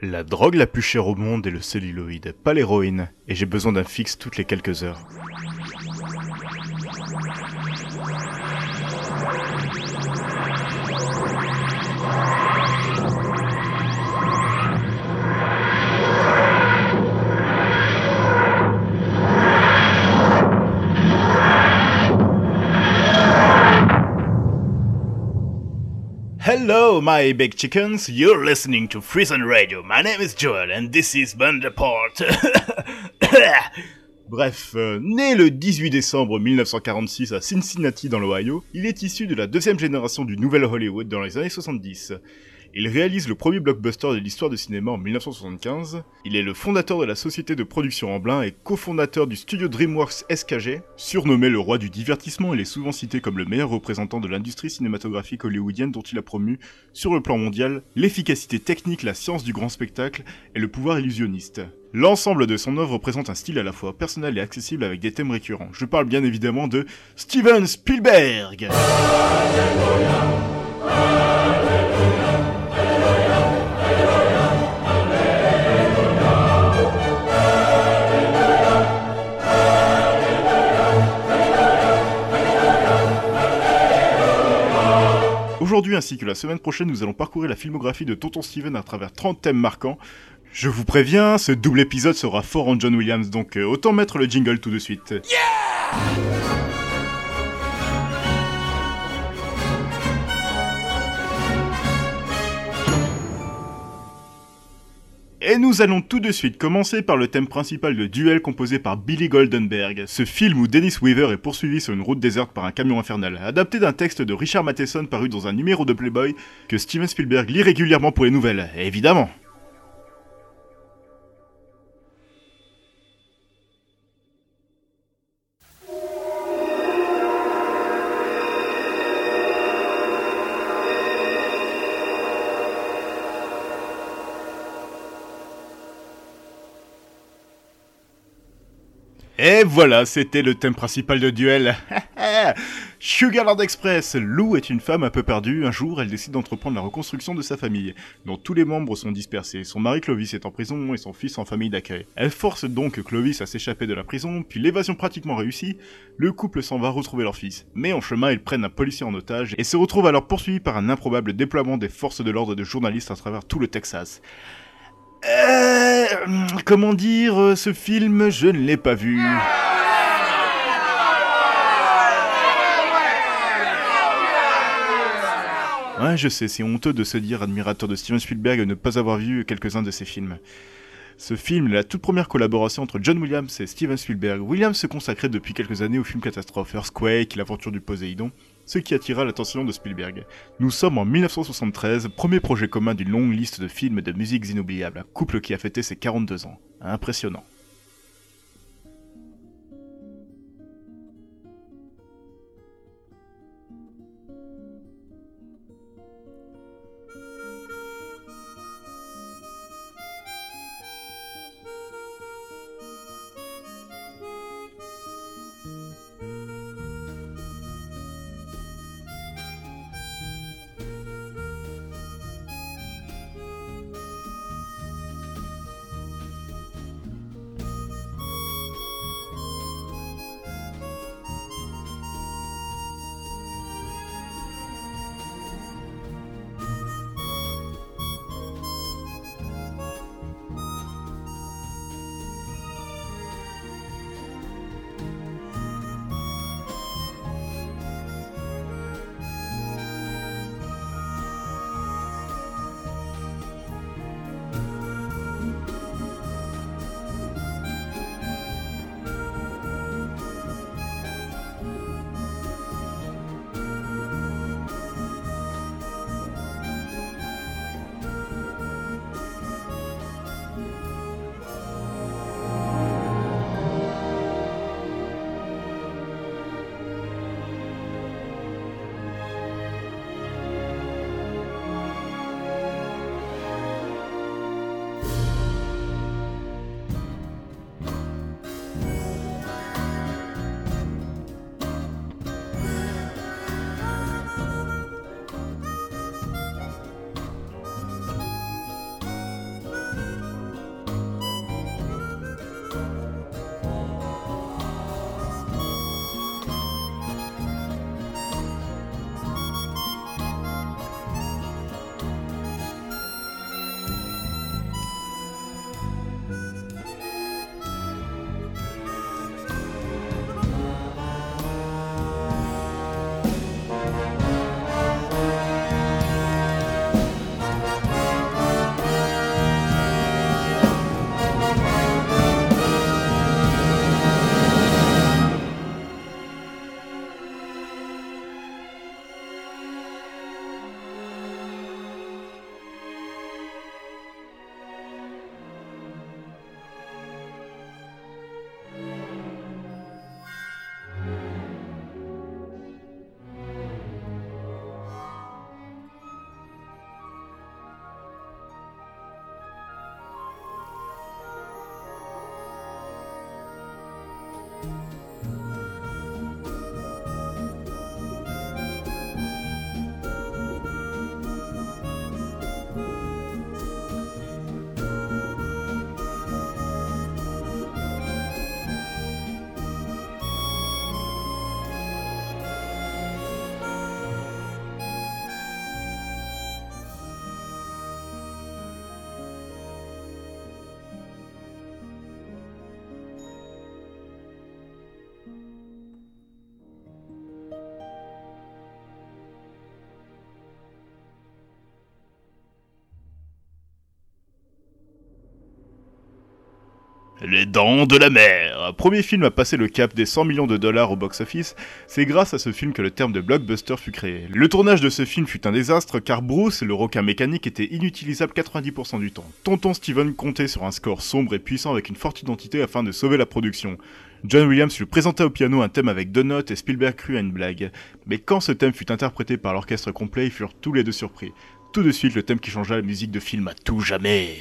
La drogue la plus chère au monde est le celluloïd, pas l'héroïne, et j'ai besoin d'un fixe toutes les quelques heures. Hello, my big chickens. You're listening to Prison Radio. My name is Joel and this is Bundeport. Bref, euh, né le 18 décembre 1946 à Cincinnati dans l'Ohio, il est issu de la deuxième génération du Nouvel Hollywood dans les années 70. Il réalise le premier blockbuster de l'histoire du cinéma en 1975. Il est le fondateur de la société de production Amblin et cofondateur du studio DreamWorks SKG. Surnommé le roi du divertissement, il est souvent cité comme le meilleur représentant de l'industrie cinématographique hollywoodienne dont il a promu, sur le plan mondial, l'efficacité technique, la science du grand spectacle et le pouvoir illusionniste. L'ensemble de son œuvre présente un style à la fois personnel et accessible avec des thèmes récurrents. Je parle bien évidemment de Steven Spielberg. Aujourd'hui ainsi que la semaine prochaine, nous allons parcourir la filmographie de Tonton Steven à travers 30 thèmes marquants. Je vous préviens, ce double épisode sera fort en John Williams, donc euh, autant mettre le jingle tout de suite. Et nous allons tout de suite commencer par le thème principal de Duel composé par Billy Goldenberg, ce film où Dennis Weaver est poursuivi sur une route déserte par un camion infernal, adapté d'un texte de Richard Matheson paru dans un numéro de Playboy que Steven Spielberg lit régulièrement pour les nouvelles, évidemment. Et voilà, c'était le thème principal de duel. Sugarland Express. Lou est une femme un peu perdue. Un jour, elle décide d'entreprendre la reconstruction de sa famille, dont tous les membres sont dispersés. Son mari Clovis est en prison et son fils en famille d'accueil. Elle force donc Clovis à s'échapper de la prison, puis l'évasion pratiquement réussie, le couple s'en va retrouver leur fils. Mais en chemin, ils prennent un policier en otage et se retrouvent alors poursuivis par un improbable déploiement des forces de l'ordre de journalistes à travers tout le Texas. Euh, comment dire, euh, ce film, je ne l'ai pas vu. Ouais, je sais, c'est honteux de se dire admirateur de Steven Spielberg et ne pas avoir vu quelques-uns de ses films. Ce film est la toute première collaboration entre John Williams et Steven Spielberg. Williams se consacrait depuis quelques années au film catastrophe Earthquake, l'aventure du Poséidon, ce qui attira l'attention de Spielberg. Nous sommes en 1973, premier projet commun d'une longue liste de films de musiques inoubliables, couple qui a fêté ses 42 ans. Impressionnant. Les Dents de la Mer. Premier film à passer le cap des 100 millions de dollars au box-office, c'est grâce à ce film que le terme de blockbuster fut créé. Le tournage de ce film fut un désastre car Bruce, le requin mécanique, était inutilisable 90% du temps. Tonton Steven comptait sur un score sombre et puissant avec une forte identité afin de sauver la production. John Williams lui présenta au piano un thème avec deux notes et Spielberg crut à une blague. Mais quand ce thème fut interprété par l'orchestre complet, ils furent tous les deux surpris. Tout de suite, le thème qui changea la musique de film à tout jamais.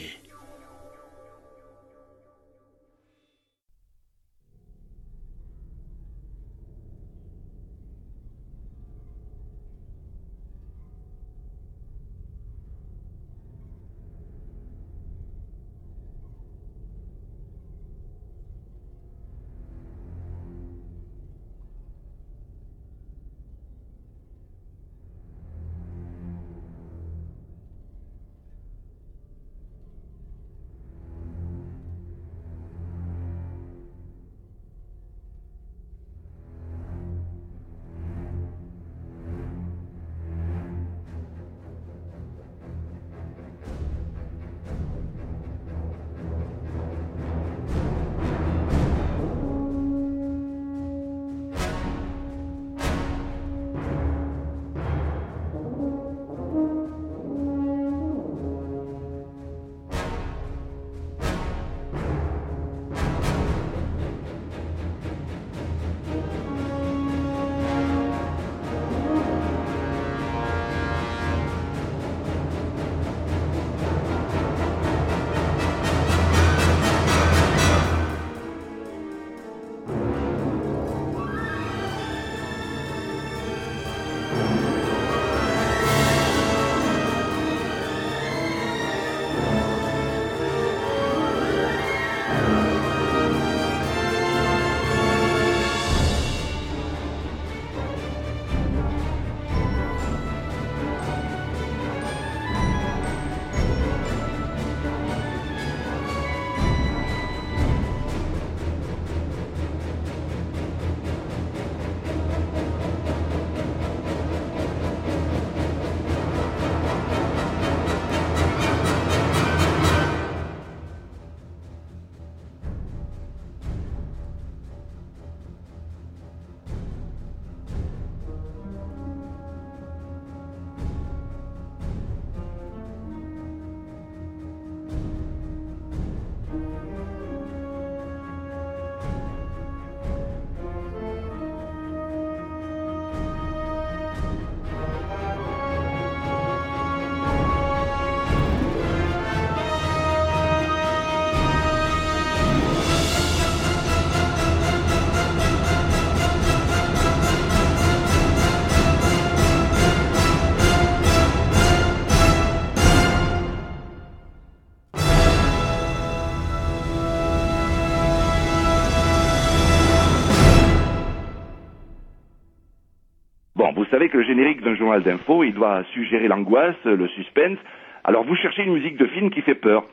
Que le générique d'un journal d'info, il doit suggérer l'angoisse, le suspense. Alors vous cherchez une musique de film qui fait peur.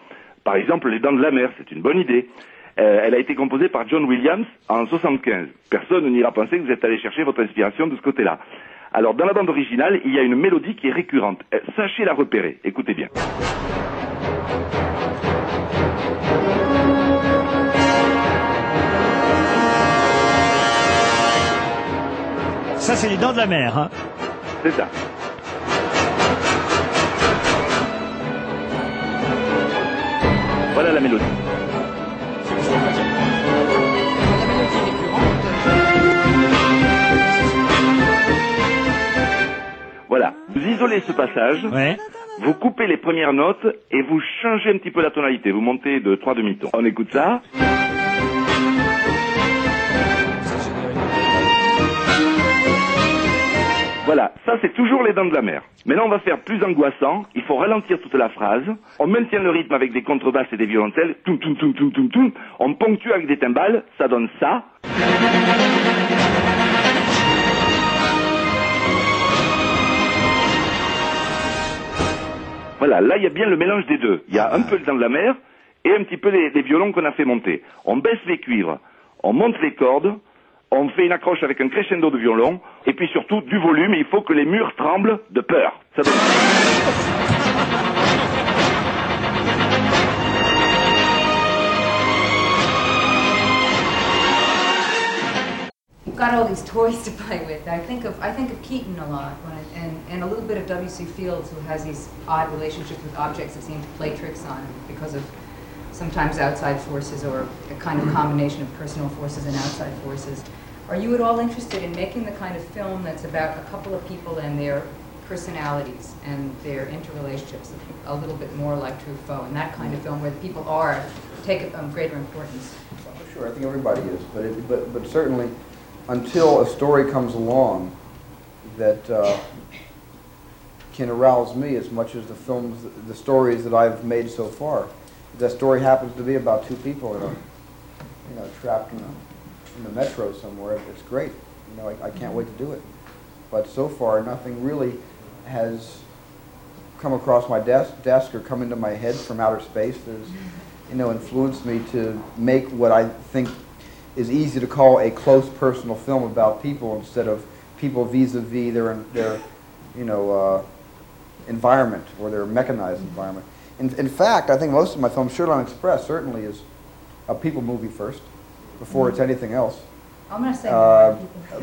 Par exemple, Les Dents de la Mer, c'est une bonne idée. Euh, elle a été composée par John Williams en 75. Personne n'ira penser que vous êtes allé chercher votre inspiration de ce côté-là. Alors, dans la bande originale, il y a une mélodie qui est récurrente. Euh, sachez la repérer. Écoutez bien. Ça, c'est les dents de la mer. Hein. C'est ça. Voilà la mélodie. Voilà, vous isolez ce passage, Ouais. vous coupez les premières notes et vous changez un petit peu la tonalité. Vous montez de trois demi-tons. On écoute ça. Voilà, ça c'est toujours les dents de la mer. Maintenant on va faire plus angoissant, il faut ralentir toute la phrase, on maintient le rythme avec des contrebasses et des violoncelles, on ponctue avec des timbales, ça donne ça. Voilà, là il y a bien le mélange des deux. Il y a un peu le dents de la mer et un petit peu les violons qu'on a fait monter. On baisse les cuivres, on monte les cordes, on fait une accroche avec un crescendo de violon, et puis surtout du volume, il faut que les murs tremblent de peur. Ça donne... got all these toys to play with. I think of I think of Keaton a lot, I, and and a little bit of W. C. Fields, who has these odd relationships with objects that seem to play tricks on him because of sometimes outside forces or a kind of combination of personal forces and outside forces. Are you at all interested in making the kind of film that's about a couple of people and their personalities and their interrelationships, a little bit more like Truffaut, and that kind of film where the people are take um, greater importance? Sure, I think everybody is, but it, but but certainly, until a story comes along that uh, can arouse me as much as the films, the stories that I've made so far. That story happens to be about two people, you know, you know trapped in a, in the metro somewhere. It's great. You know, I, I can't wait to do it. But so far, nothing really has come across my desk, desk or come into my head from outer space. There's, you know, influenced me to make what I think is easy to call a close personal film about people instead of people vis-a-vis their, their you know, uh, environment or their mechanized environment. In, in fact, I think most of my films, Sugarland Express certainly is a people movie first, before it's anything else. I'm going to say Uh,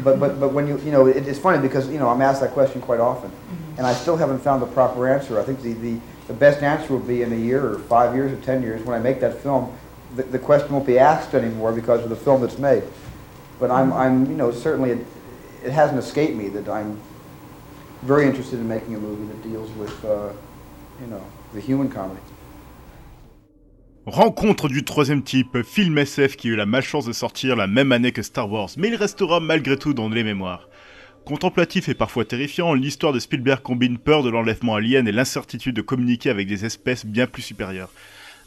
but but but when you you know it, it's funny because you know I'm asked that question quite often, and I still haven't found the proper answer. I think the, the the best answer will be in a year or five years or ten years when I make that film. The, the question won't be asked anymore because of the film that's made. But I'm I'm you know certainly it, it hasn't escaped me that I'm very interested in making a movie that deals with uh, you know the human comedy. Rencontre du troisième type, film SF qui a eu la malchance de sortir la même année que Star Wars, mais il restera malgré tout dans les mémoires. Contemplatif et parfois terrifiant, l'histoire de Spielberg combine peur de l'enlèvement alien et l'incertitude de communiquer avec des espèces bien plus supérieures.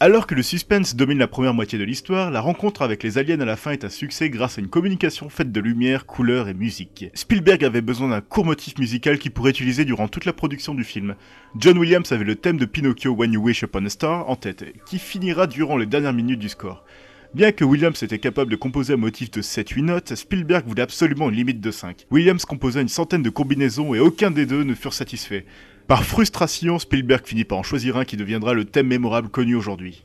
Alors que le suspense domine la première moitié de l'histoire, la rencontre avec les aliens à la fin est un succès grâce à une communication faite de lumière, couleurs et musique. Spielberg avait besoin d'un court motif musical qu'il pourrait utiliser durant toute la production du film. John Williams avait le thème de Pinocchio When You Wish Upon a Star en tête, qui finira durant les dernières minutes du score. Bien que Williams était capable de composer un motif de 7-8 notes, Spielberg voulait absolument une limite de 5. Williams composa une centaine de combinaisons et aucun des deux ne furent satisfaits. Par frustration, Spielberg finit par en choisir un qui deviendra le thème mémorable connu aujourd'hui.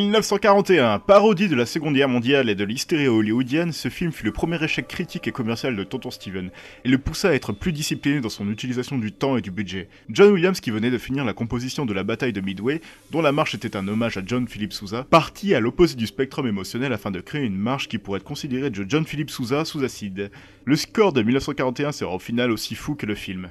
1941, parodie de la Seconde Guerre mondiale et de l'hystérie hollywoodienne, ce film fut le premier échec critique et commercial de Tonton Steven, et le poussa à être plus discipliné dans son utilisation du temps et du budget. John Williams, qui venait de finir la composition de la bataille de Midway, dont la marche était un hommage à John Philip Sousa, partit à l'opposé du spectrum émotionnel afin de créer une marche qui pourrait être considérée de John Philip Sousa sous acide. Le score de 1941 sera au final aussi fou que le film.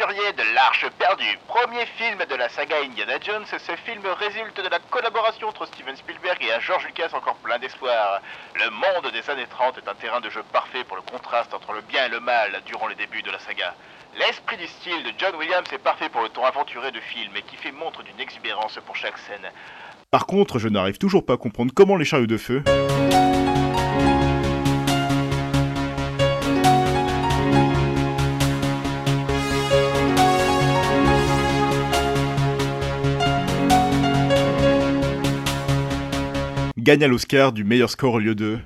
Aventurier de l'Arche perdue, premier film de la saga Indiana Jones, ce film résulte de la collaboration entre Steven Spielberg et un George Lucas encore plein d'espoir. Le monde des années 30 est un terrain de jeu parfait pour le contraste entre le bien et le mal durant les débuts de la saga. L'esprit du style de John Williams est parfait pour le ton aventuré de film et qui fait montre d'une exubérance pour chaque scène. Par contre, je n'arrive toujours pas à comprendre comment les chariots de feu... gagna l'Oscar du meilleur score au lieu de...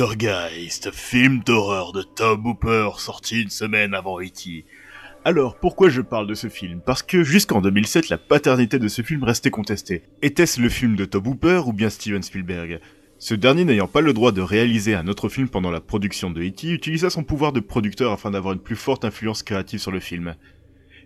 Poltergeist, film d'horreur de Tom Hooper sorti une semaine avant E.T. Alors, pourquoi je parle de ce film? Parce que jusqu'en 2007, la paternité de ce film restait contestée. Était-ce le film de Tom Hooper ou bien Steven Spielberg? Ce dernier n'ayant pas le droit de réaliser un autre film pendant la production de E.T., utilisa son pouvoir de producteur afin d'avoir une plus forte influence créative sur le film.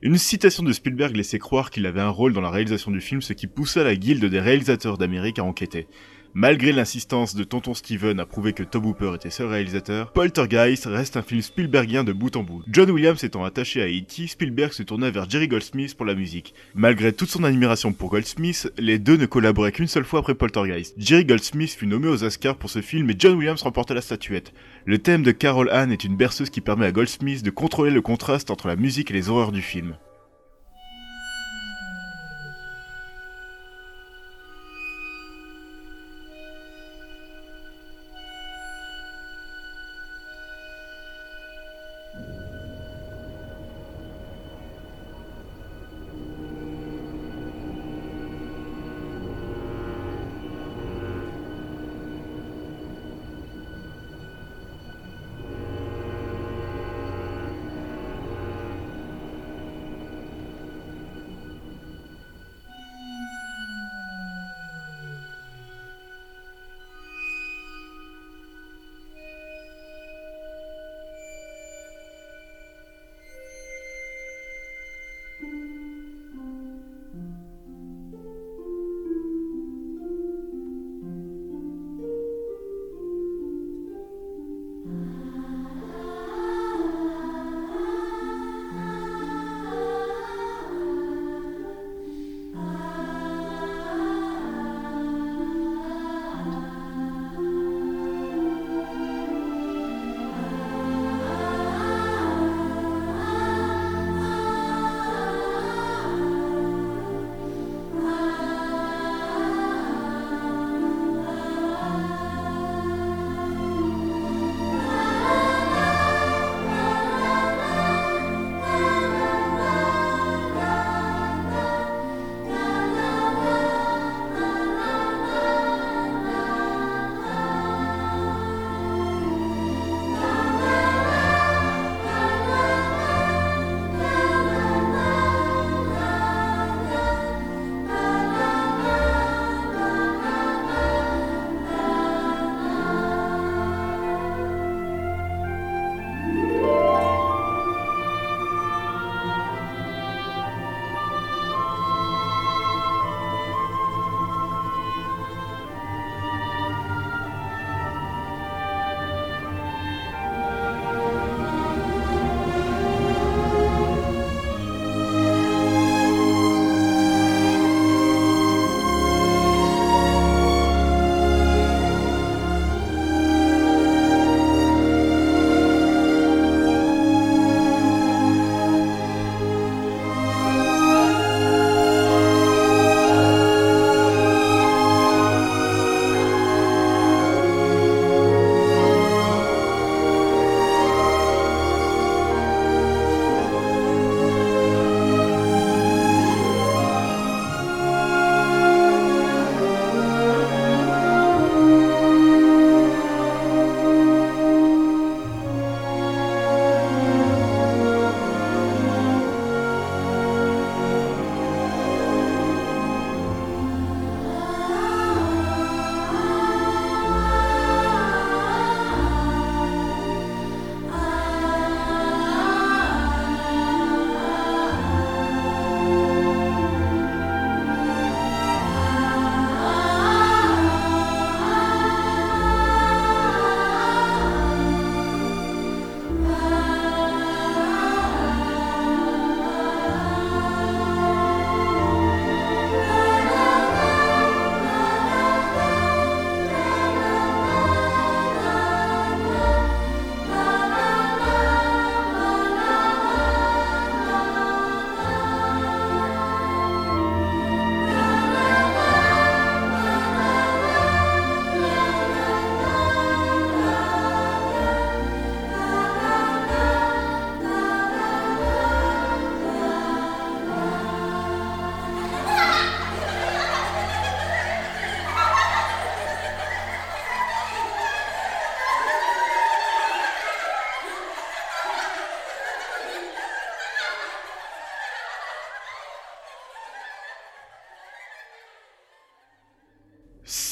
Une citation de Spielberg laissait croire qu'il avait un rôle dans la réalisation du film, ce qui poussa la guilde des réalisateurs d'Amérique à enquêter. Malgré l'insistance de Tonton Steven à prouver que Tom Hooper était seul réalisateur, Poltergeist reste un film Spielbergien de bout en bout. John Williams étant attaché à E.T., Spielberg se tourna vers Jerry Goldsmith pour la musique. Malgré toute son admiration pour Goldsmith, les deux ne collaboraient qu'une seule fois après Poltergeist. Jerry Goldsmith fut nommé aux Oscars pour ce film et John Williams remporta la statuette. Le thème de Carol Anne est une berceuse qui permet à Goldsmith de contrôler le contraste entre la musique et les horreurs du film.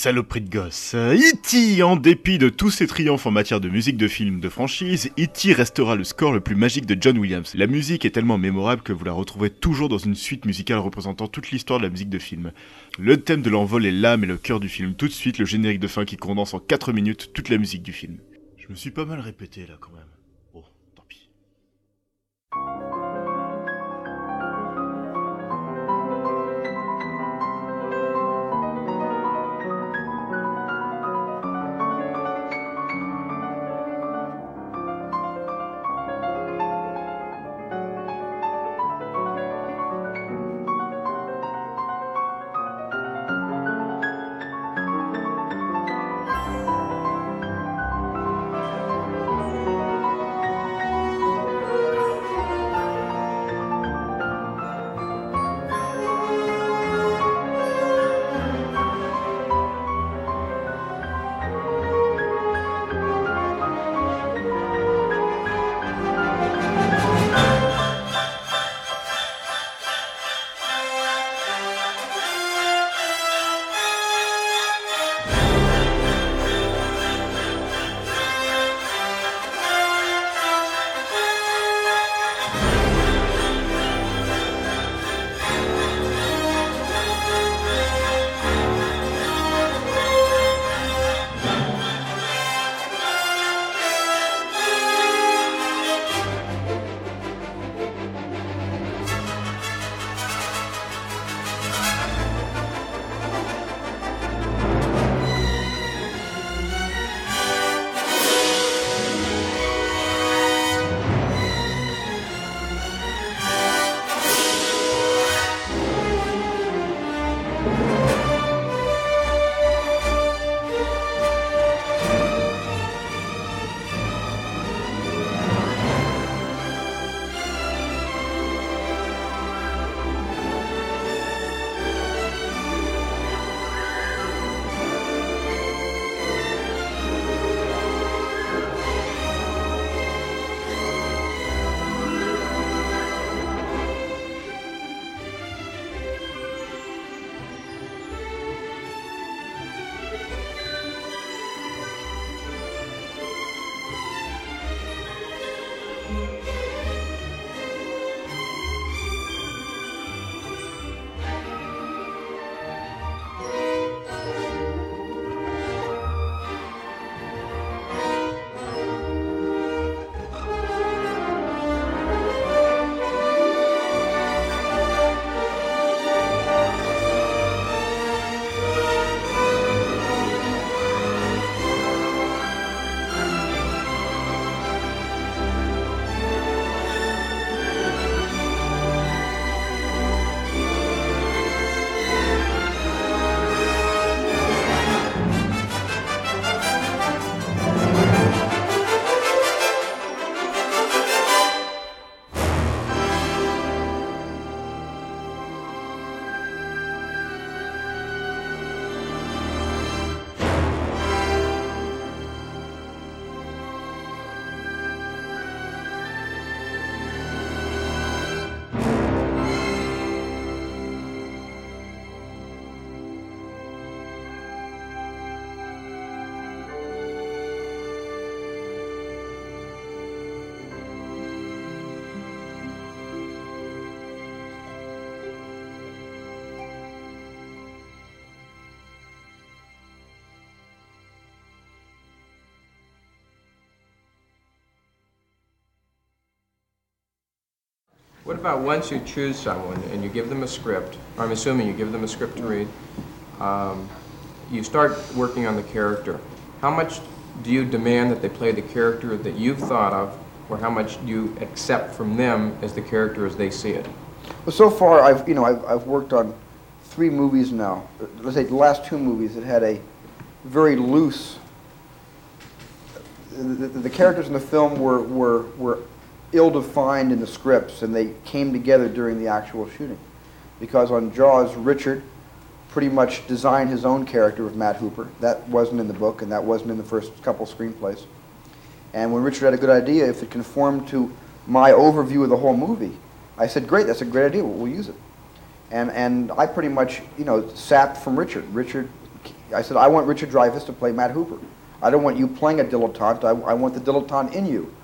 Saloperie de gosse. E.T., en dépit de tous ses triomphes en matière de musique de film de franchise, E.T. restera le score le plus magique de John Williams. La musique est tellement mémorable que vous la retrouvez toujours dans une suite musicale représentant toute l'histoire de la musique de film. Le thème de l'envol est l'âme et le cœur du film. Tout de suite, le générique de fin qui condense en 4 minutes toute la musique du film. Je me suis pas mal répété là quand même. What about once you choose someone and you give them a script, I'm assuming you give them a script to read, um, you start working on the character. How much do you demand that they play the character that you've thought of, or how much do you accept from them as the character as they see it? Well, so far, I've, you know, I've, I've worked on three movies now. Let's say the last two movies that had a very loose. The, the, the characters in the film were, were, were ill-defined in the scripts, and they came together during the actual shooting. Because on Jaws, Richard pretty much designed his own character of Matt Hooper. That wasn't in the book, and that wasn't in the first couple screenplays. And when Richard had a good idea, if it conformed to my overview of the whole movie, I said, "Great, that's a great idea. We'll, we'll use it." And and I pretty much, you know, sapped from Richard. Richard I said, I want Richard Dreyfuss to play Matt Hooper. I don't want you playing a dilettante. I, I want the dilettante in you.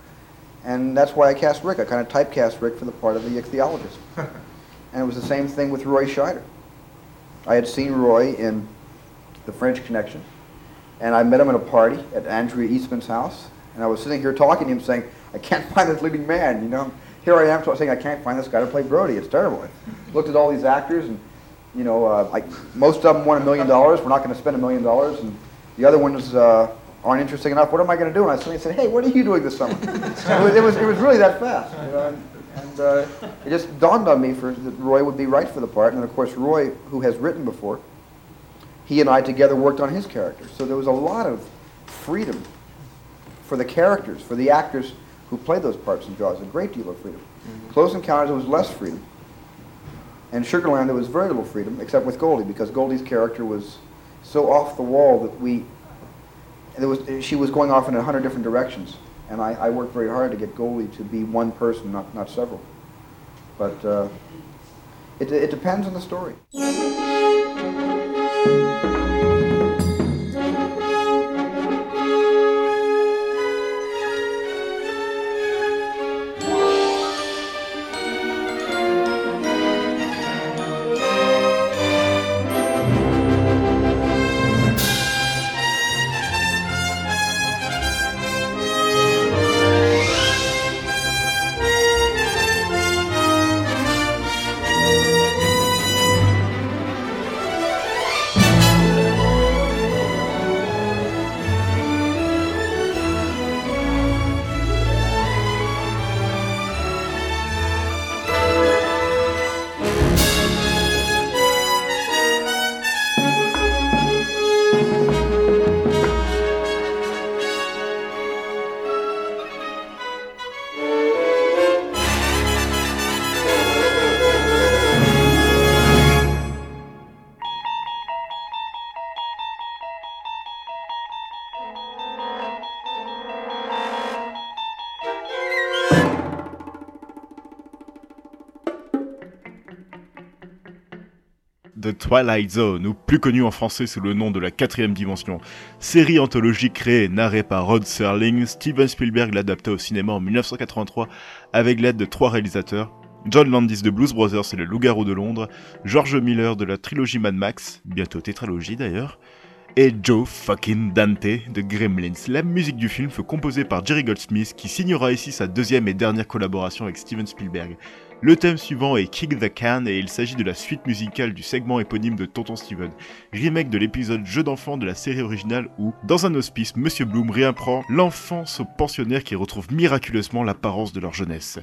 And that's why I cast Rick. I kind of typecast Rick for the part of the ichthyologist. and it was the same thing with Roy Scheider. I had seen Roy in The French Connection, and I met him at a party at Andrea Eastman's house, and I was sitting here talking to him saying, I can't find this leading man, you know. Here I am saying I can't find this guy to play Brody. It's terrible. I looked at all these actors, and you know, uh, I, most of them want a million dollars. We're not going to spend a million dollars, and the other ones uh, aren't interesting enough. What am I going to do? And I suddenly said, Hey, what are you doing this summer? it, was, it, was, it was really that fast. You know? And, and uh, it just dawned on me for, that Roy would be right for the part. And of course, Roy, who has written before, he and I together worked on his character. So there was a lot of freedom for the characters, for the actors who played those parts in Jaws, a great deal of freedom. Mm-hmm. Close Encounters, there was less freedom. And Sugarland, there was very little freedom, except with Goldie, because Goldie's character was so off the wall that we, was, she was going off in a hundred different directions. And I, I, worked very hard to get Goldie to be one person, not, not several. But uh, it, it depends on the story. Twilight Zone, ou plus connu en français sous le nom de la quatrième dimension. Série anthologique créée et narrée par Rod Serling, Steven Spielberg l'adapta au cinéma en 1983 avec l'aide de trois réalisateurs, John Landis de Blues Brothers et le Loup-garou de Londres, George Miller de la trilogie Mad Max, bientôt tétralogie d'ailleurs, et Joe fucking Dante de Gremlins. La musique du film fut composée par Jerry Goldsmith qui signera ici sa deuxième et dernière collaboration avec Steven Spielberg. Le thème suivant est Kick the Can et il s'agit de la suite musicale du segment éponyme de Tonton Steven, remake de l'épisode Jeu d'enfant de la série originale où, dans un hospice, Monsieur Bloom réapprend l'enfance aux pensionnaires qui retrouvent miraculeusement l'apparence de leur jeunesse.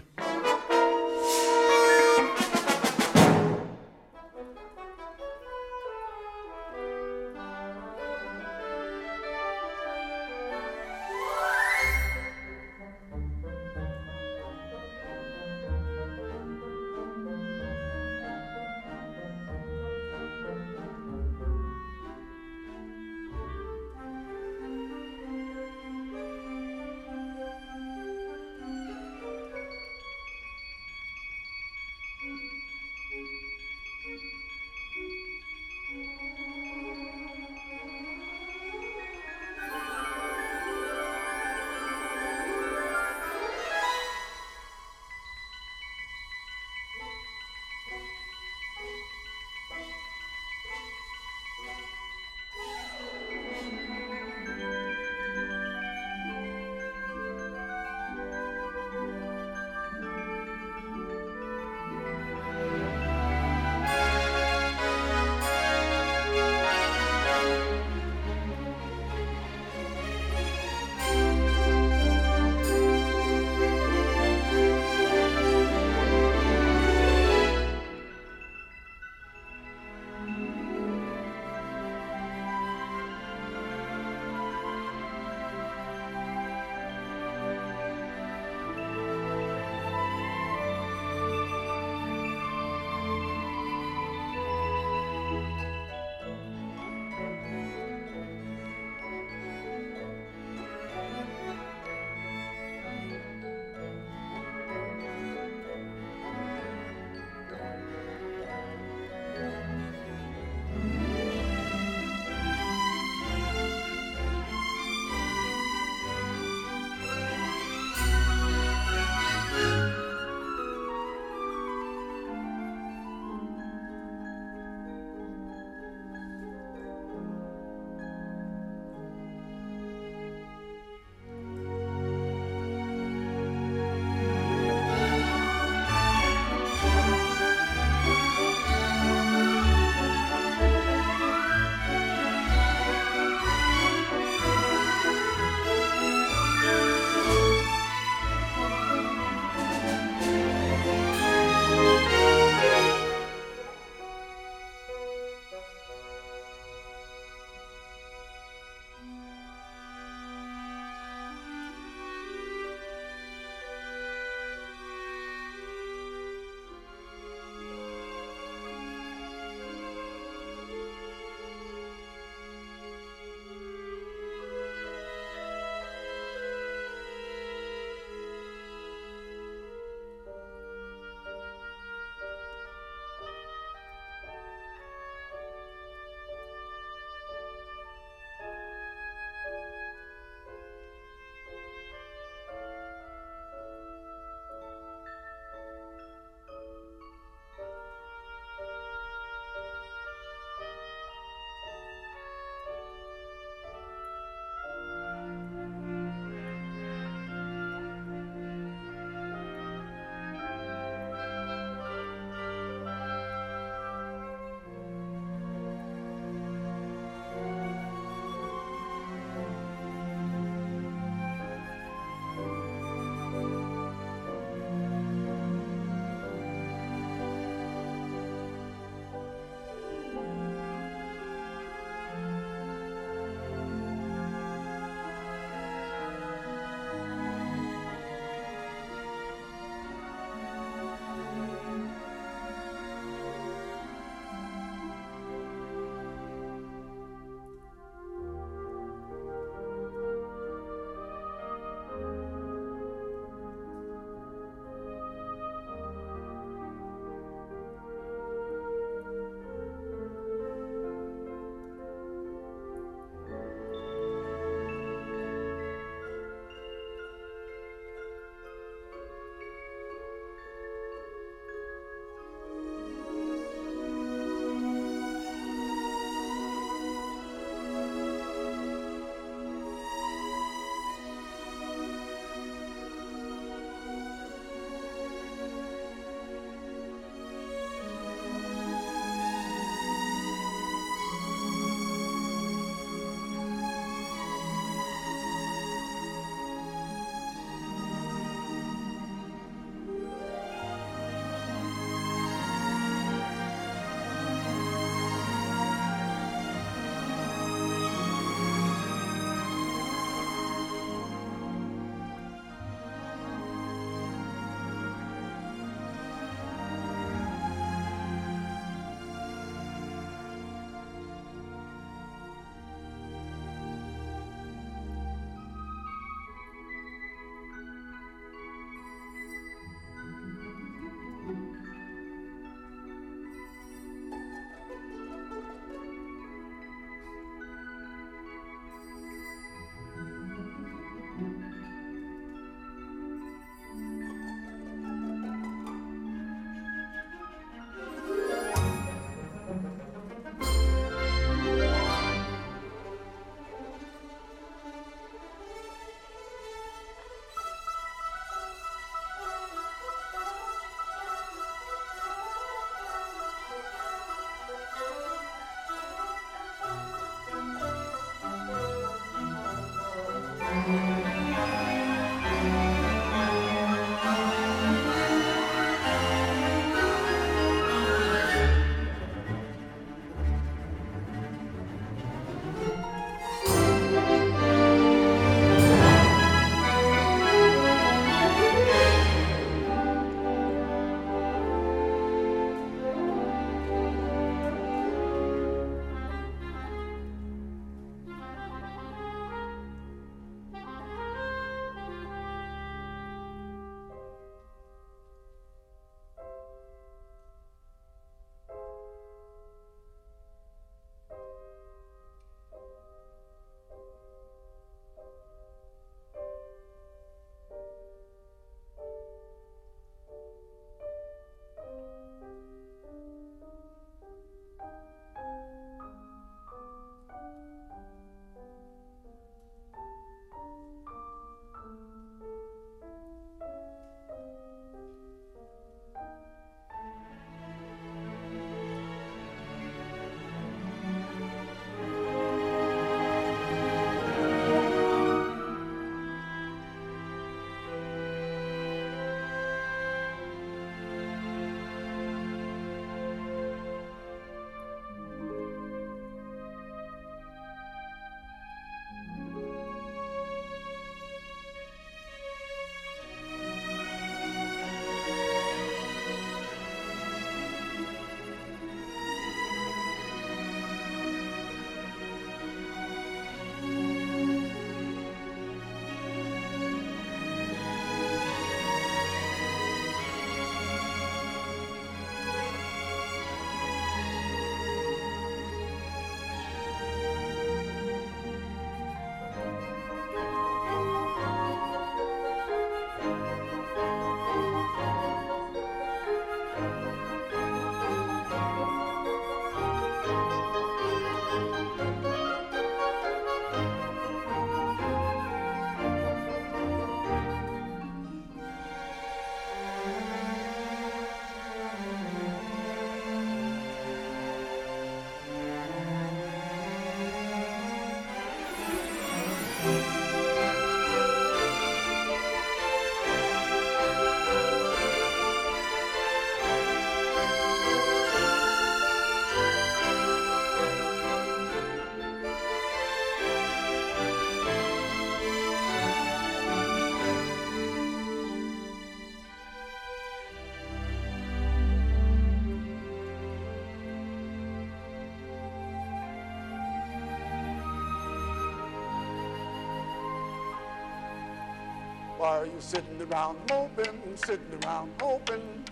Are you sitting around moping, sitting around hoping?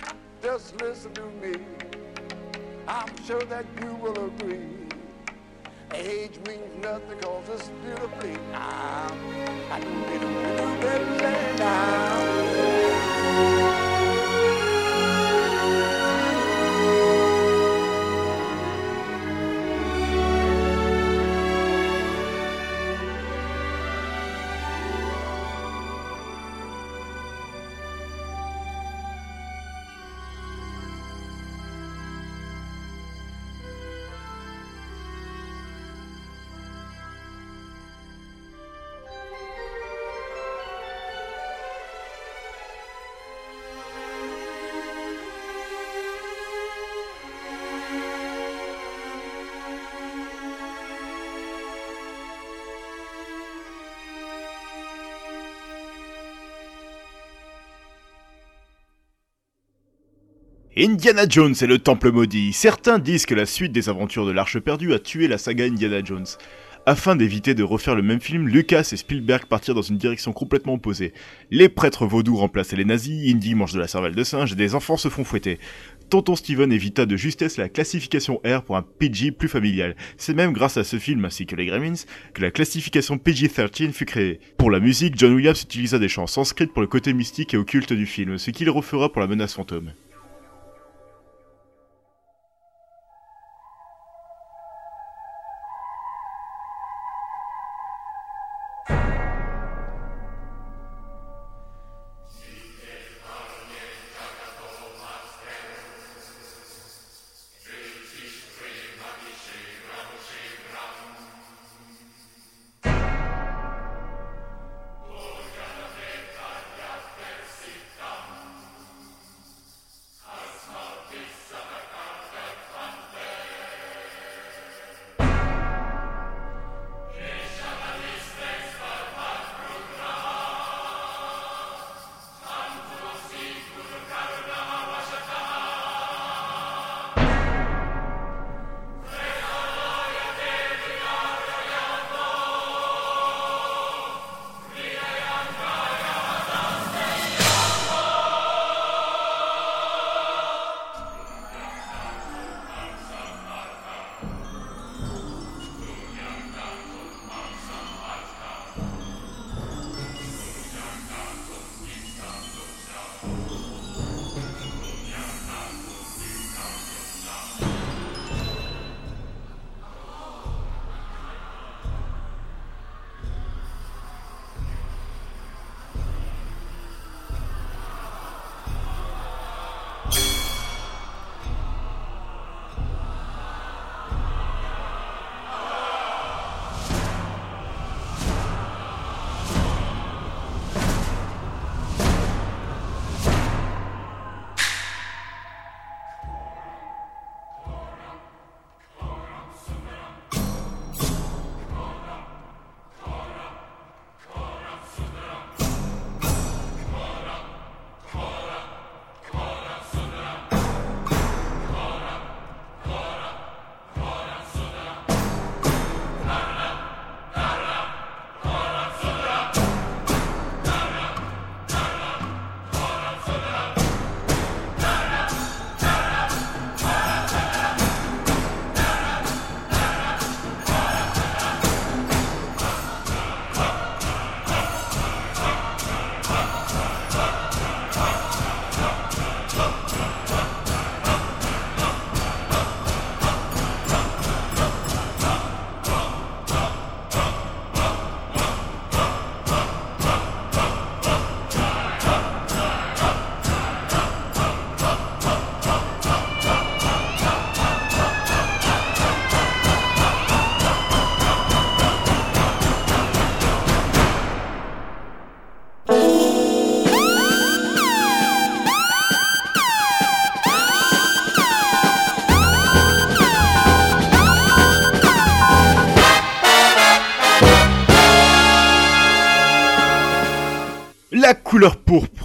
Just listen to me. I'm sure that you will agree. Age means nothing cause it's beautifully now. I do do Indiana Jones et le Temple maudit. Certains disent que la suite des aventures de l'Arche perdue a tué la saga Indiana Jones. Afin d'éviter de refaire le même film, Lucas et Spielberg partirent dans une direction complètement opposée. Les prêtres vaudous remplaçaient les nazis, Indy mange de la cervelle de singe et des enfants se font fouetter. Tonton Steven évita de justesse la classification R pour un PG plus familial. C'est même grâce à ce film ainsi que les Gremlins que la classification PG-13 fut créée. Pour la musique, John Williams utilisa des chants sanscrits pour le côté mystique et occulte du film, ce qu'il refera pour la menace fantôme.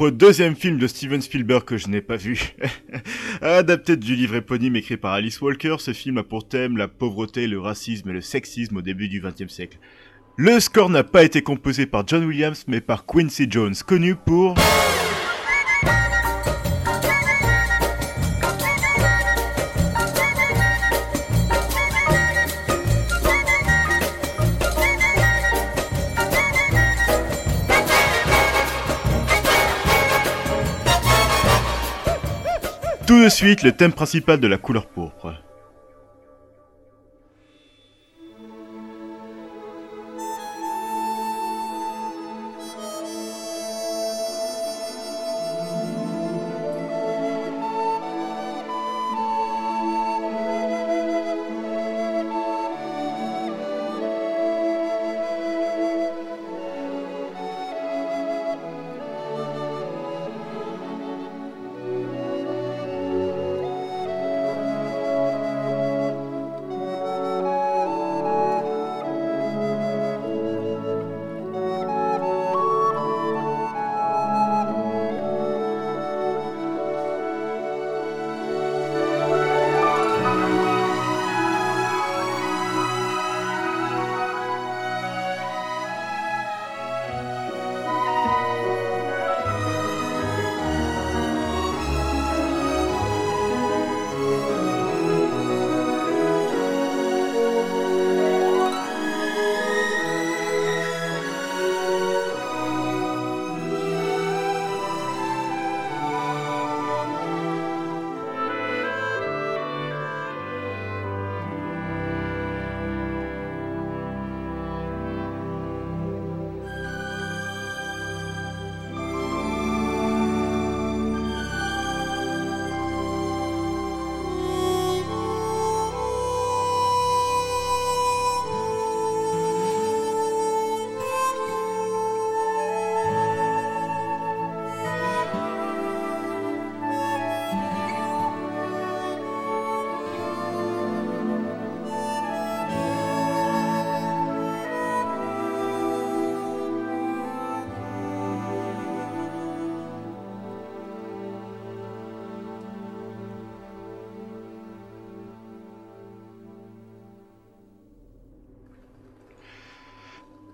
Deuxième film de Steven Spielberg que je n'ai pas vu. Adapté du livre éponyme écrit par Alice Walker, ce film a pour thème la pauvreté, le racisme et le sexisme au début du XXe siècle. Le score n'a pas été composé par John Williams mais par Quincy Jones, connu pour... Tout de suite, le thème principal de la couleur pourpre.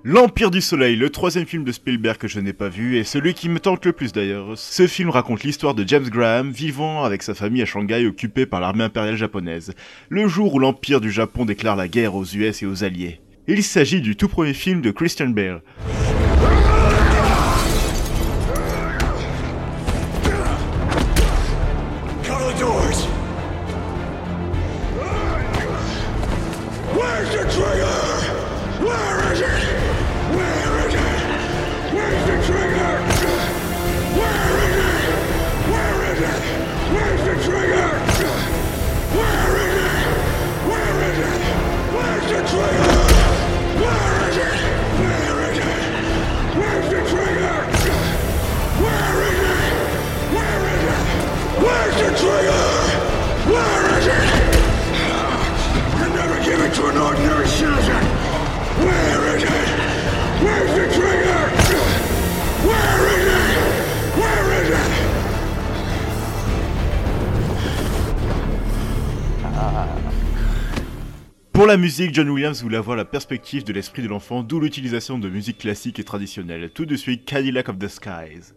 L'Empire du Soleil, le troisième film de Spielberg que je n'ai pas vu, et celui qui me tente le plus d'ailleurs. Ce film raconte l'histoire de James Graham vivant avec sa famille à Shanghai occupée par l'armée impériale japonaise, le jour où l'Empire du Japon déclare la guerre aux US et aux Alliés. Il s'agit du tout premier film de Christian Bale. John Williams voulait avoir la perspective de l'esprit de l'enfant, d'où l'utilisation de musique classique et traditionnelle. Tout de suite, Cadillac of the Skies.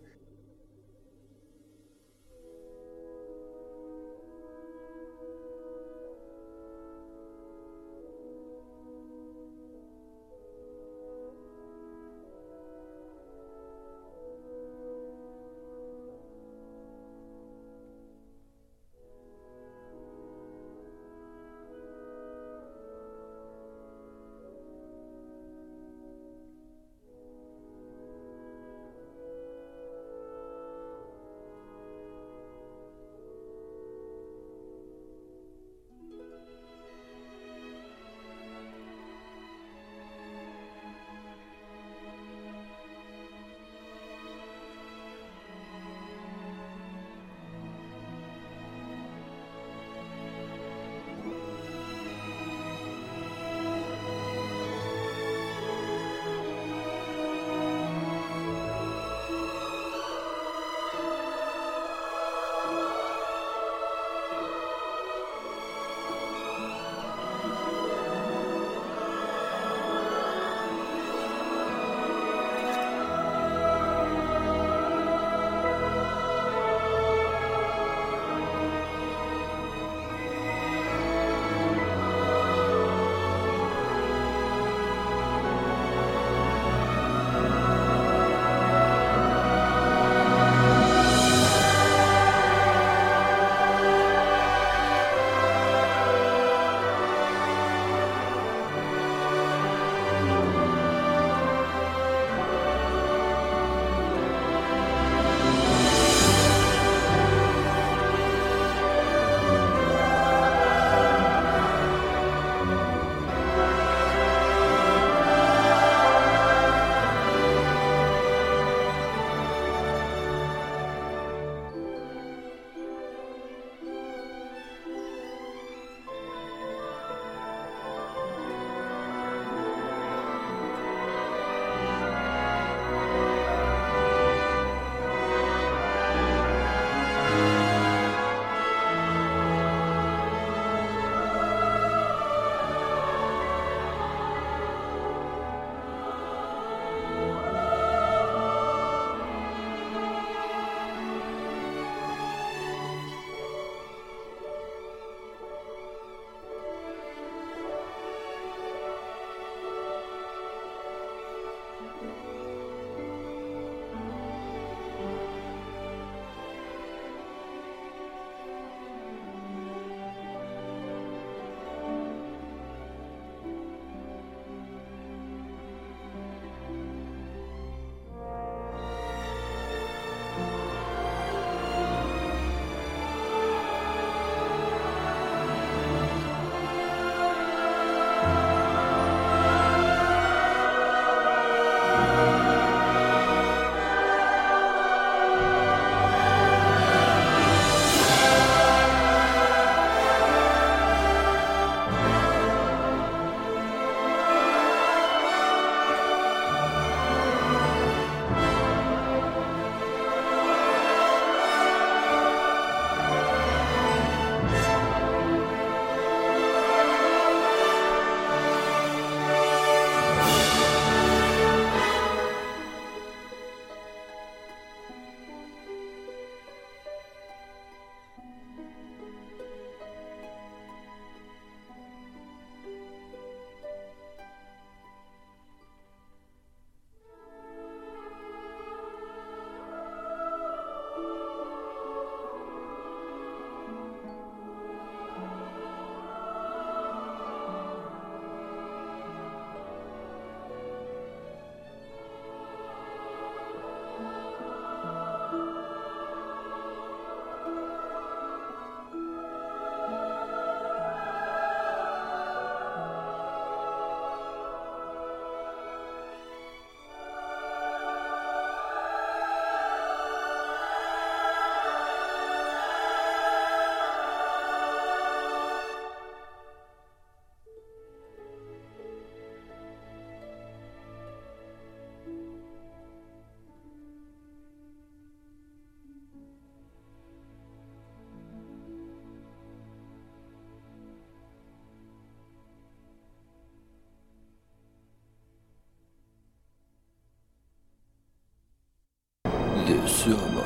です ama.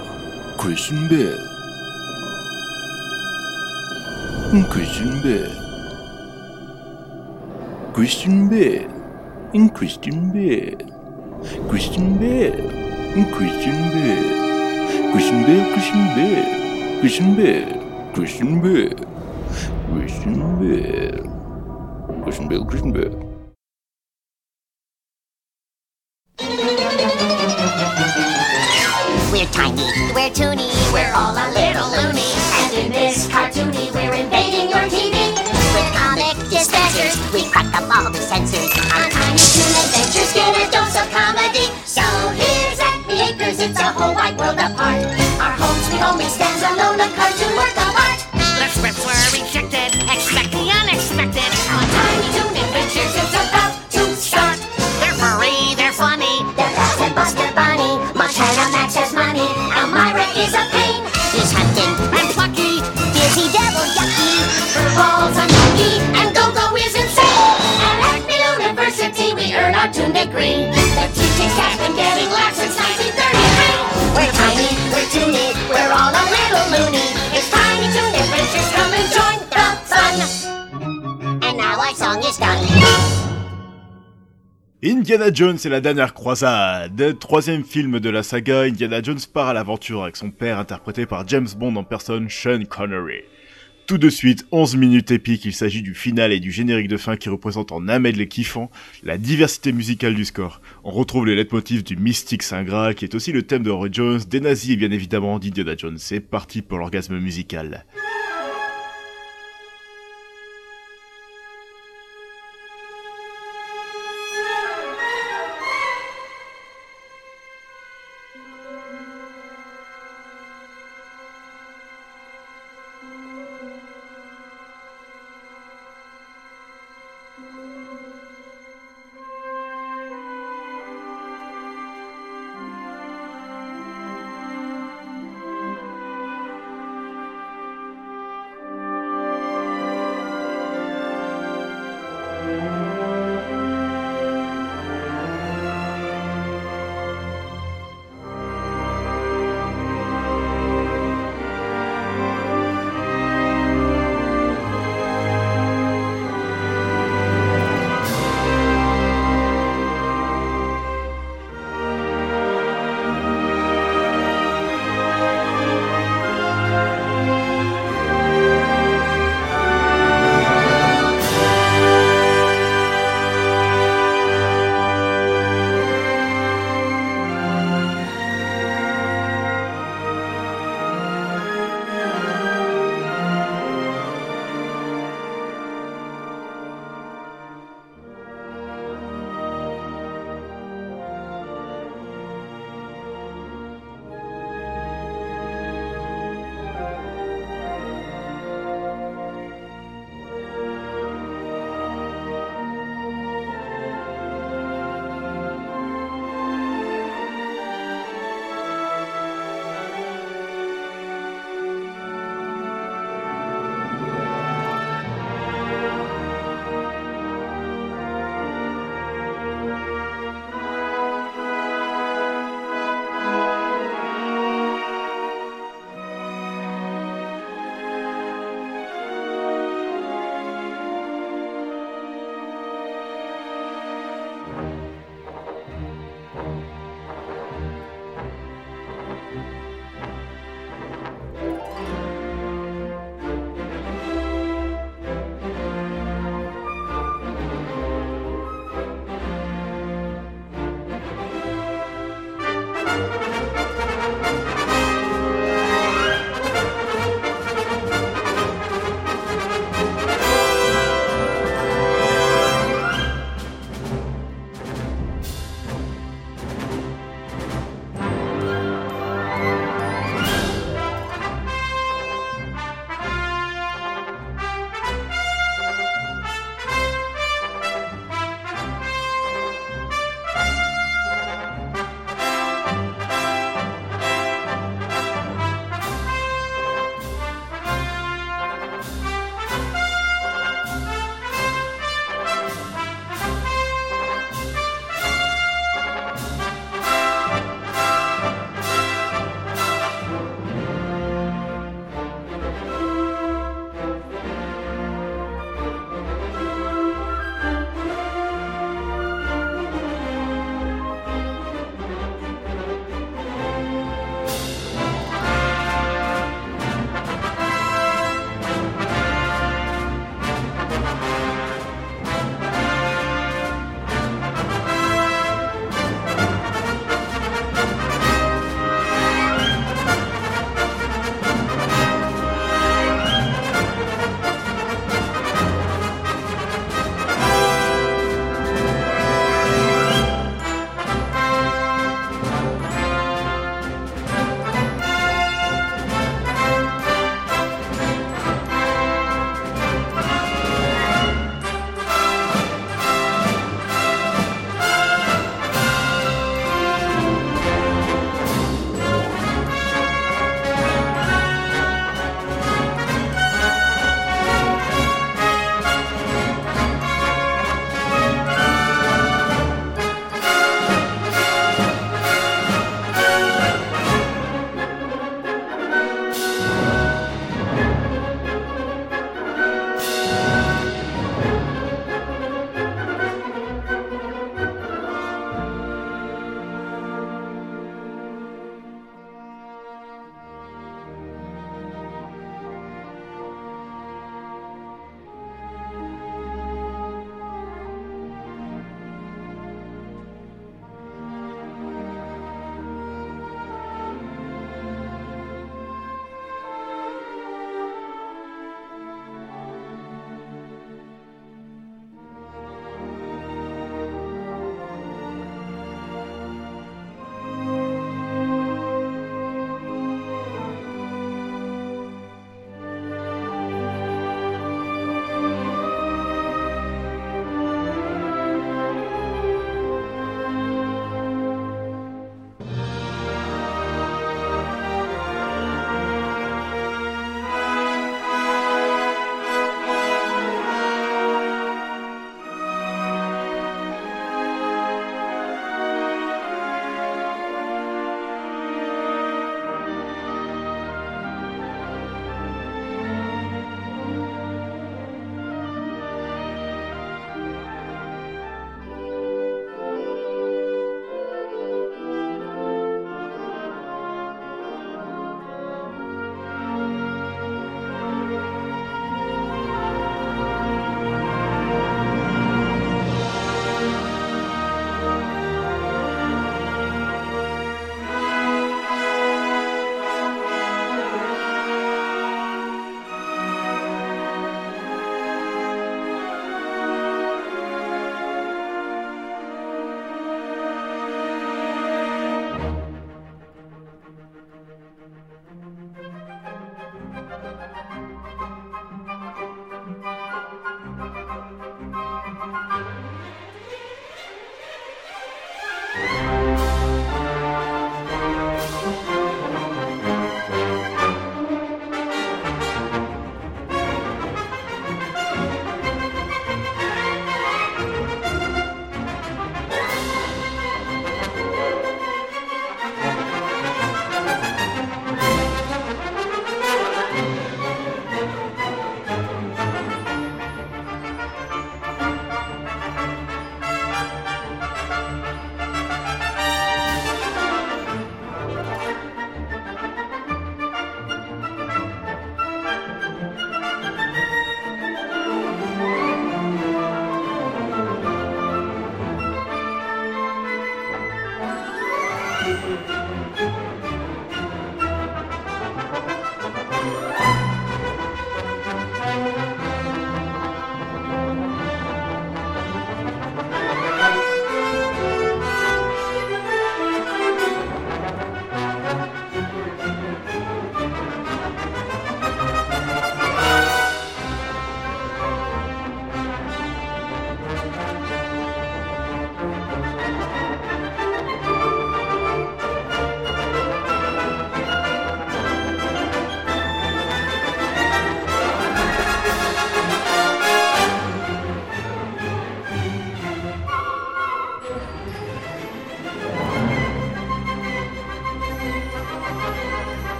Christian Bale. Christian Bale. Christian Bale. In Christian Bale. Christian Bale. In Christian Bale. Christian Bale, Christian Bale. Christian Bale. Christian Bale. Christian Bale. Christian Bale, Christian Bale. Indiana Jones et la dernière croisade. Troisième film de la saga, Indiana Jones part à l'aventure avec son père interprété par James Bond en personne Sean Connery. Tout de suite, 11 minutes épiques, il s'agit du final et du générique de fin qui représentent en un medley kiffant la diversité musicale du score. On retrouve les leitmotifs du mystique Saint qui est aussi le thème de Roy Jones, des nazis et bien évidemment d'Indiana Jones. C'est parti pour l'orgasme musical.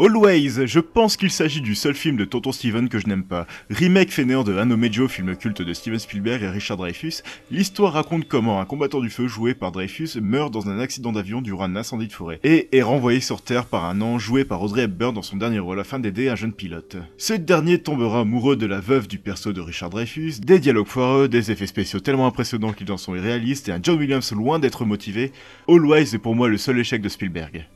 Always, je pense qu'il s'agit du seul film de Tonton Steven que je n'aime pas. Remake fainéant de Hanno Meggio, film culte de Steven Spielberg et Richard Dreyfuss, l'histoire raconte comment un combattant du feu joué par Dreyfuss meurt dans un accident d'avion durant un incendie de forêt et est renvoyé sur Terre par un ange joué par Audrey Hepburn dans son dernier rôle afin d'aider un jeune pilote. Ce dernier tombera amoureux de la veuve du perso de Richard Dreyfuss, des dialogues foireux, des effets spéciaux tellement impressionnants qu'ils en sont irréalistes et un John Williams loin d'être motivé. Always est pour moi le seul échec de Spielberg.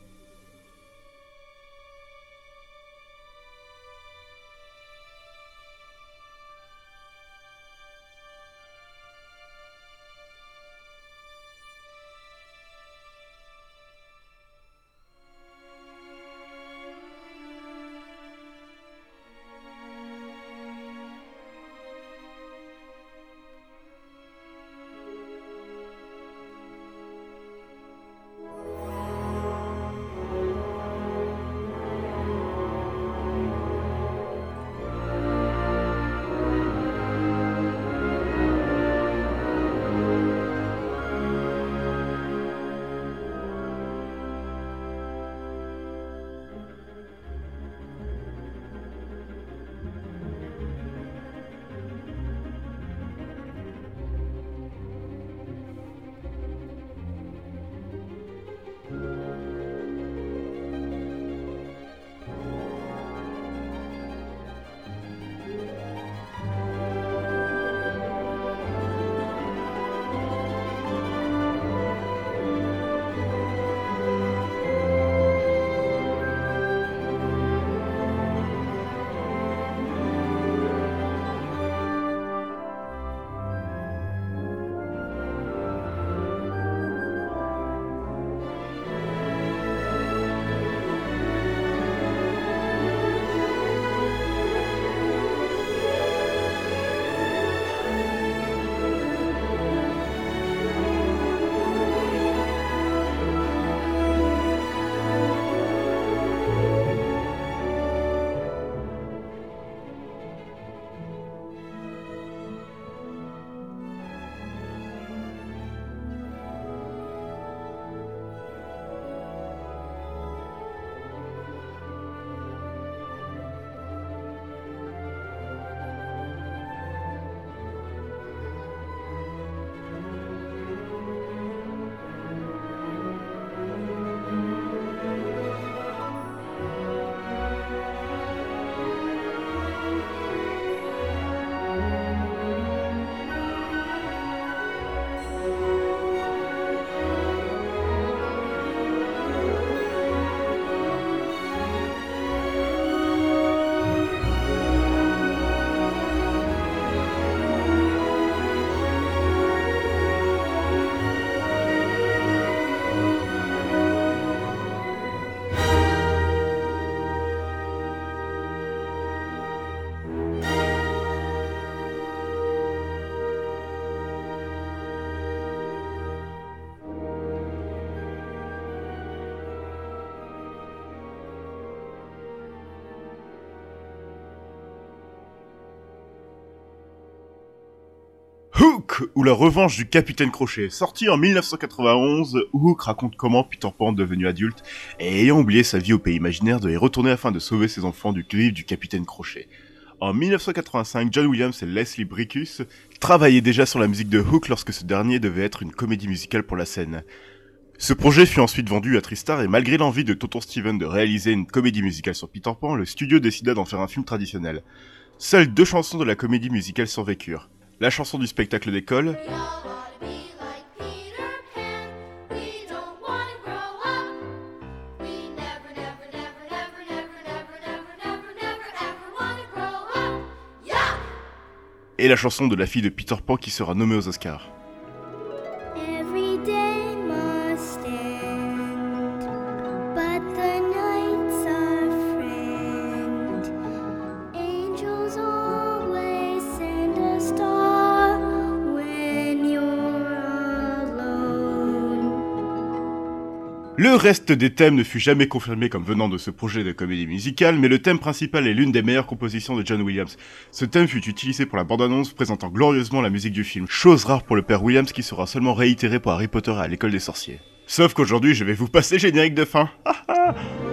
Hook ou la revanche du capitaine Crochet. Sorti en 1991, Hook raconte comment Peter Pan, devenu adulte et ayant oublié sa vie au pays imaginaire, y retourner afin de sauver ses enfants du griffe du capitaine Crochet. En 1985, John Williams et Leslie Brickus travaillaient déjà sur la musique de Hook lorsque ce dernier devait être une comédie musicale pour la scène. Ce projet fut ensuite vendu à Tristar et malgré l'envie de Tonton Steven de réaliser une comédie musicale sur Peter Pan, le studio décida d'en faire un film traditionnel. Seules deux chansons de la comédie musicale survécurent. La chanson du spectacle d'école, et la chanson de la fille de Peter Pan qui sera nommée aux Oscars. Le reste des thèmes ne fut jamais confirmé comme venant de ce projet de comédie musicale, mais le thème principal est l'une des meilleures compositions de John Williams. Ce thème fut utilisé pour la bande-annonce présentant glorieusement la musique du film, chose rare pour le père Williams qui sera seulement réitéré pour Harry Potter à l'école des sorciers. Sauf qu'aujourd'hui je vais vous passer générique de fin.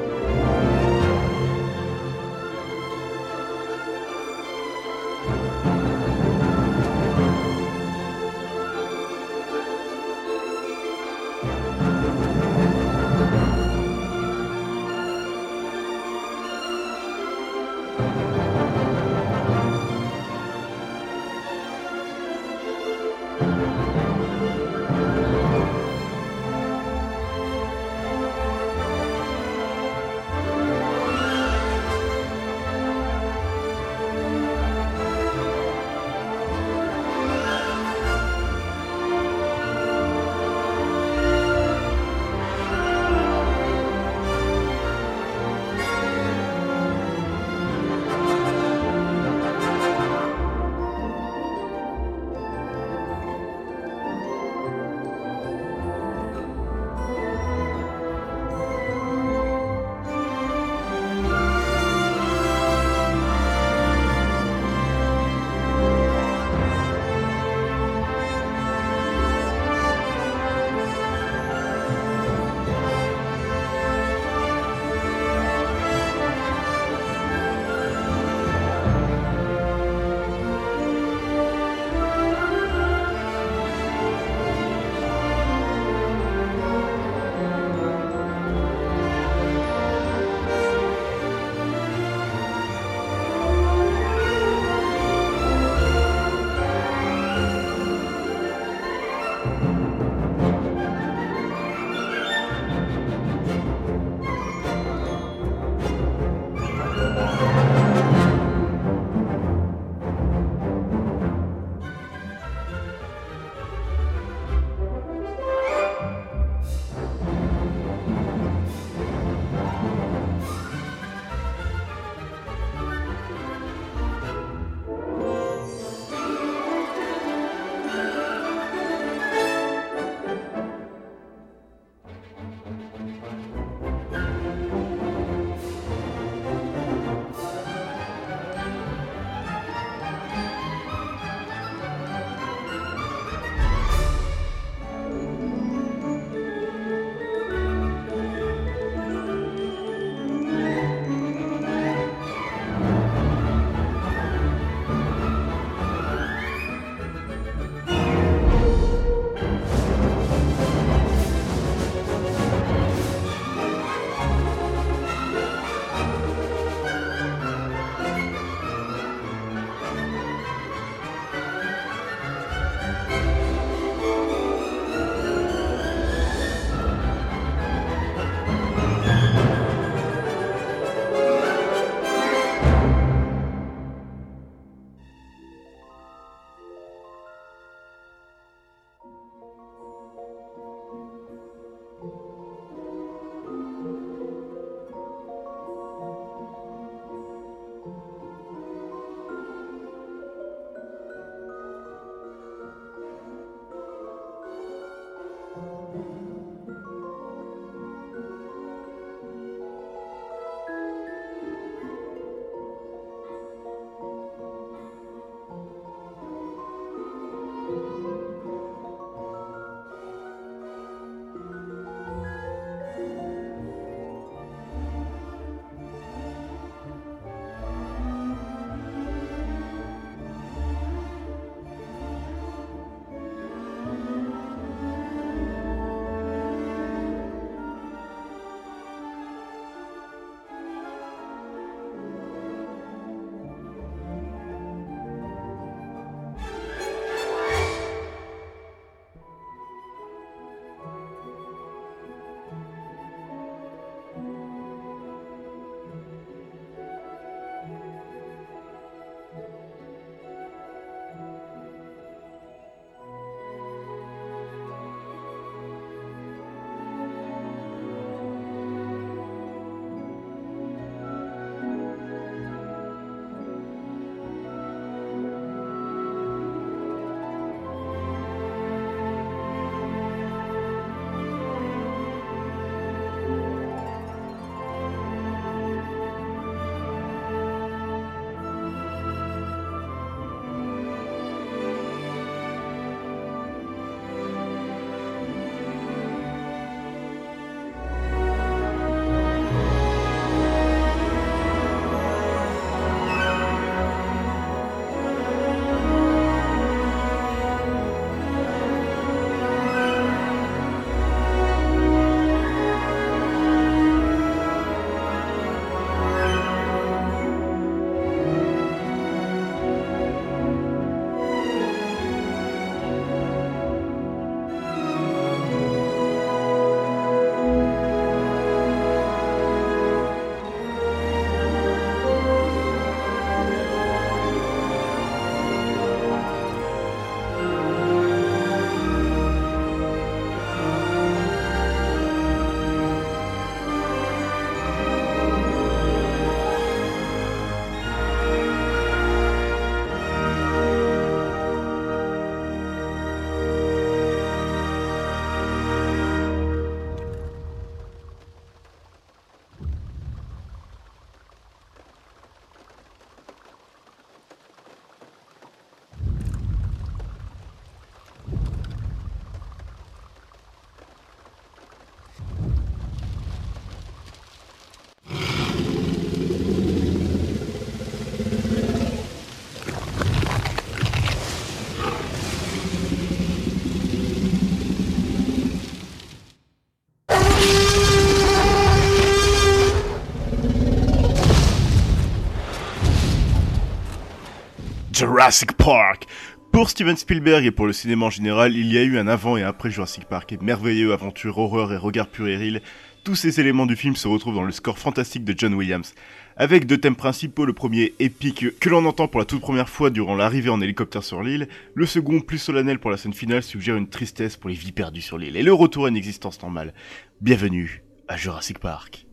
Jurassic Park. Pour Steven Spielberg et pour le cinéma en général, il y a eu un avant et après Jurassic Park, et merveilleux aventure, horreur et regard puéril. Tous ces éléments du film se retrouvent dans le score fantastique de John Williams. Avec deux thèmes principaux, le premier épique que l'on entend pour la toute première fois durant l'arrivée en hélicoptère sur l'île, le second plus solennel pour la scène finale suggère une tristesse pour les vies perdues sur l'île et le retour à une existence normale. Bienvenue à Jurassic Park.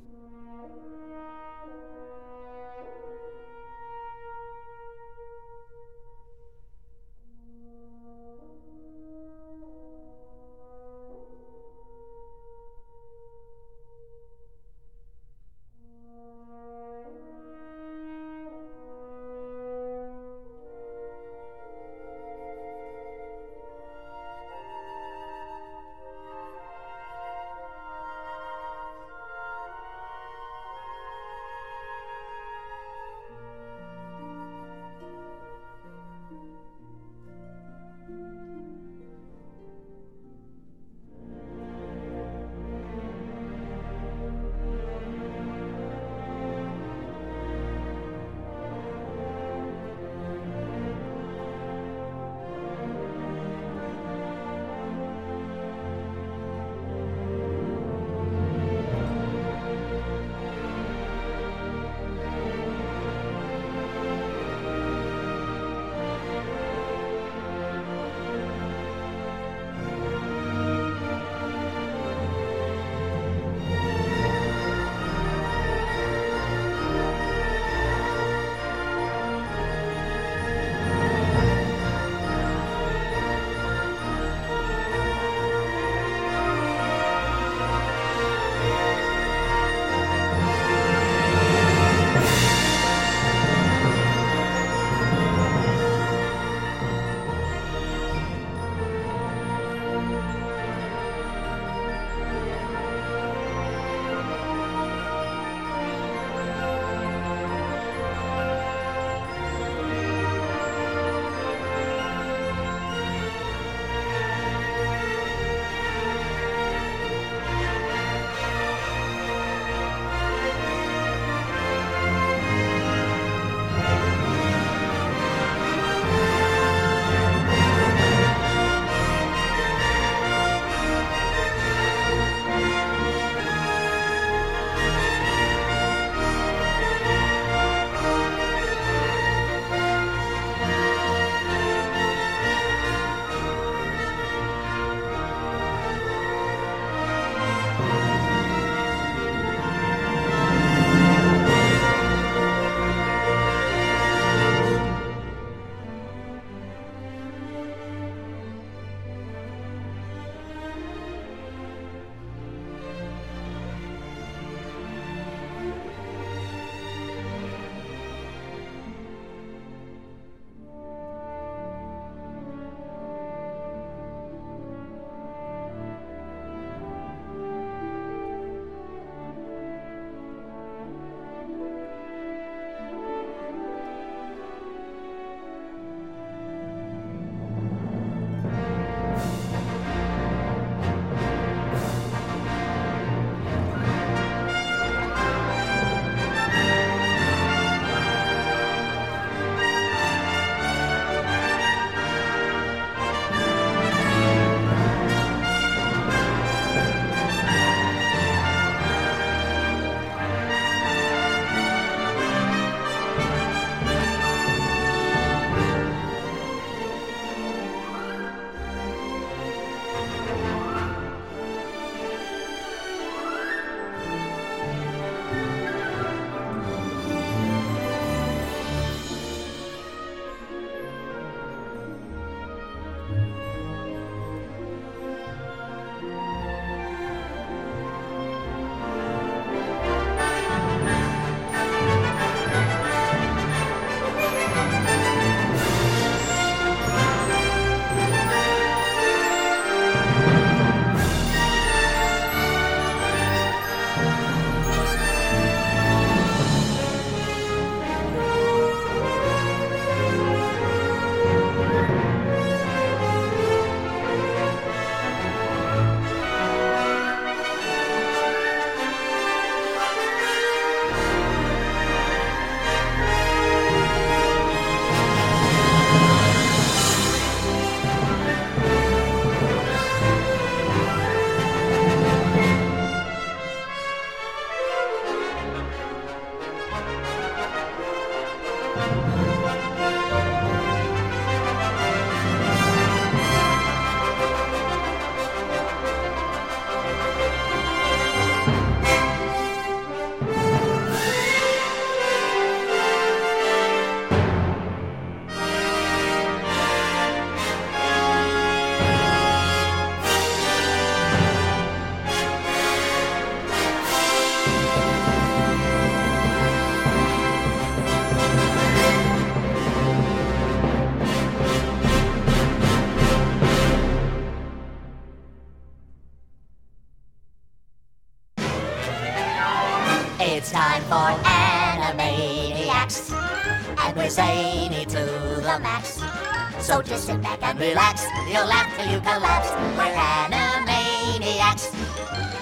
So just sit back and relax. You'll laugh till you collapse. We're Animaniacs.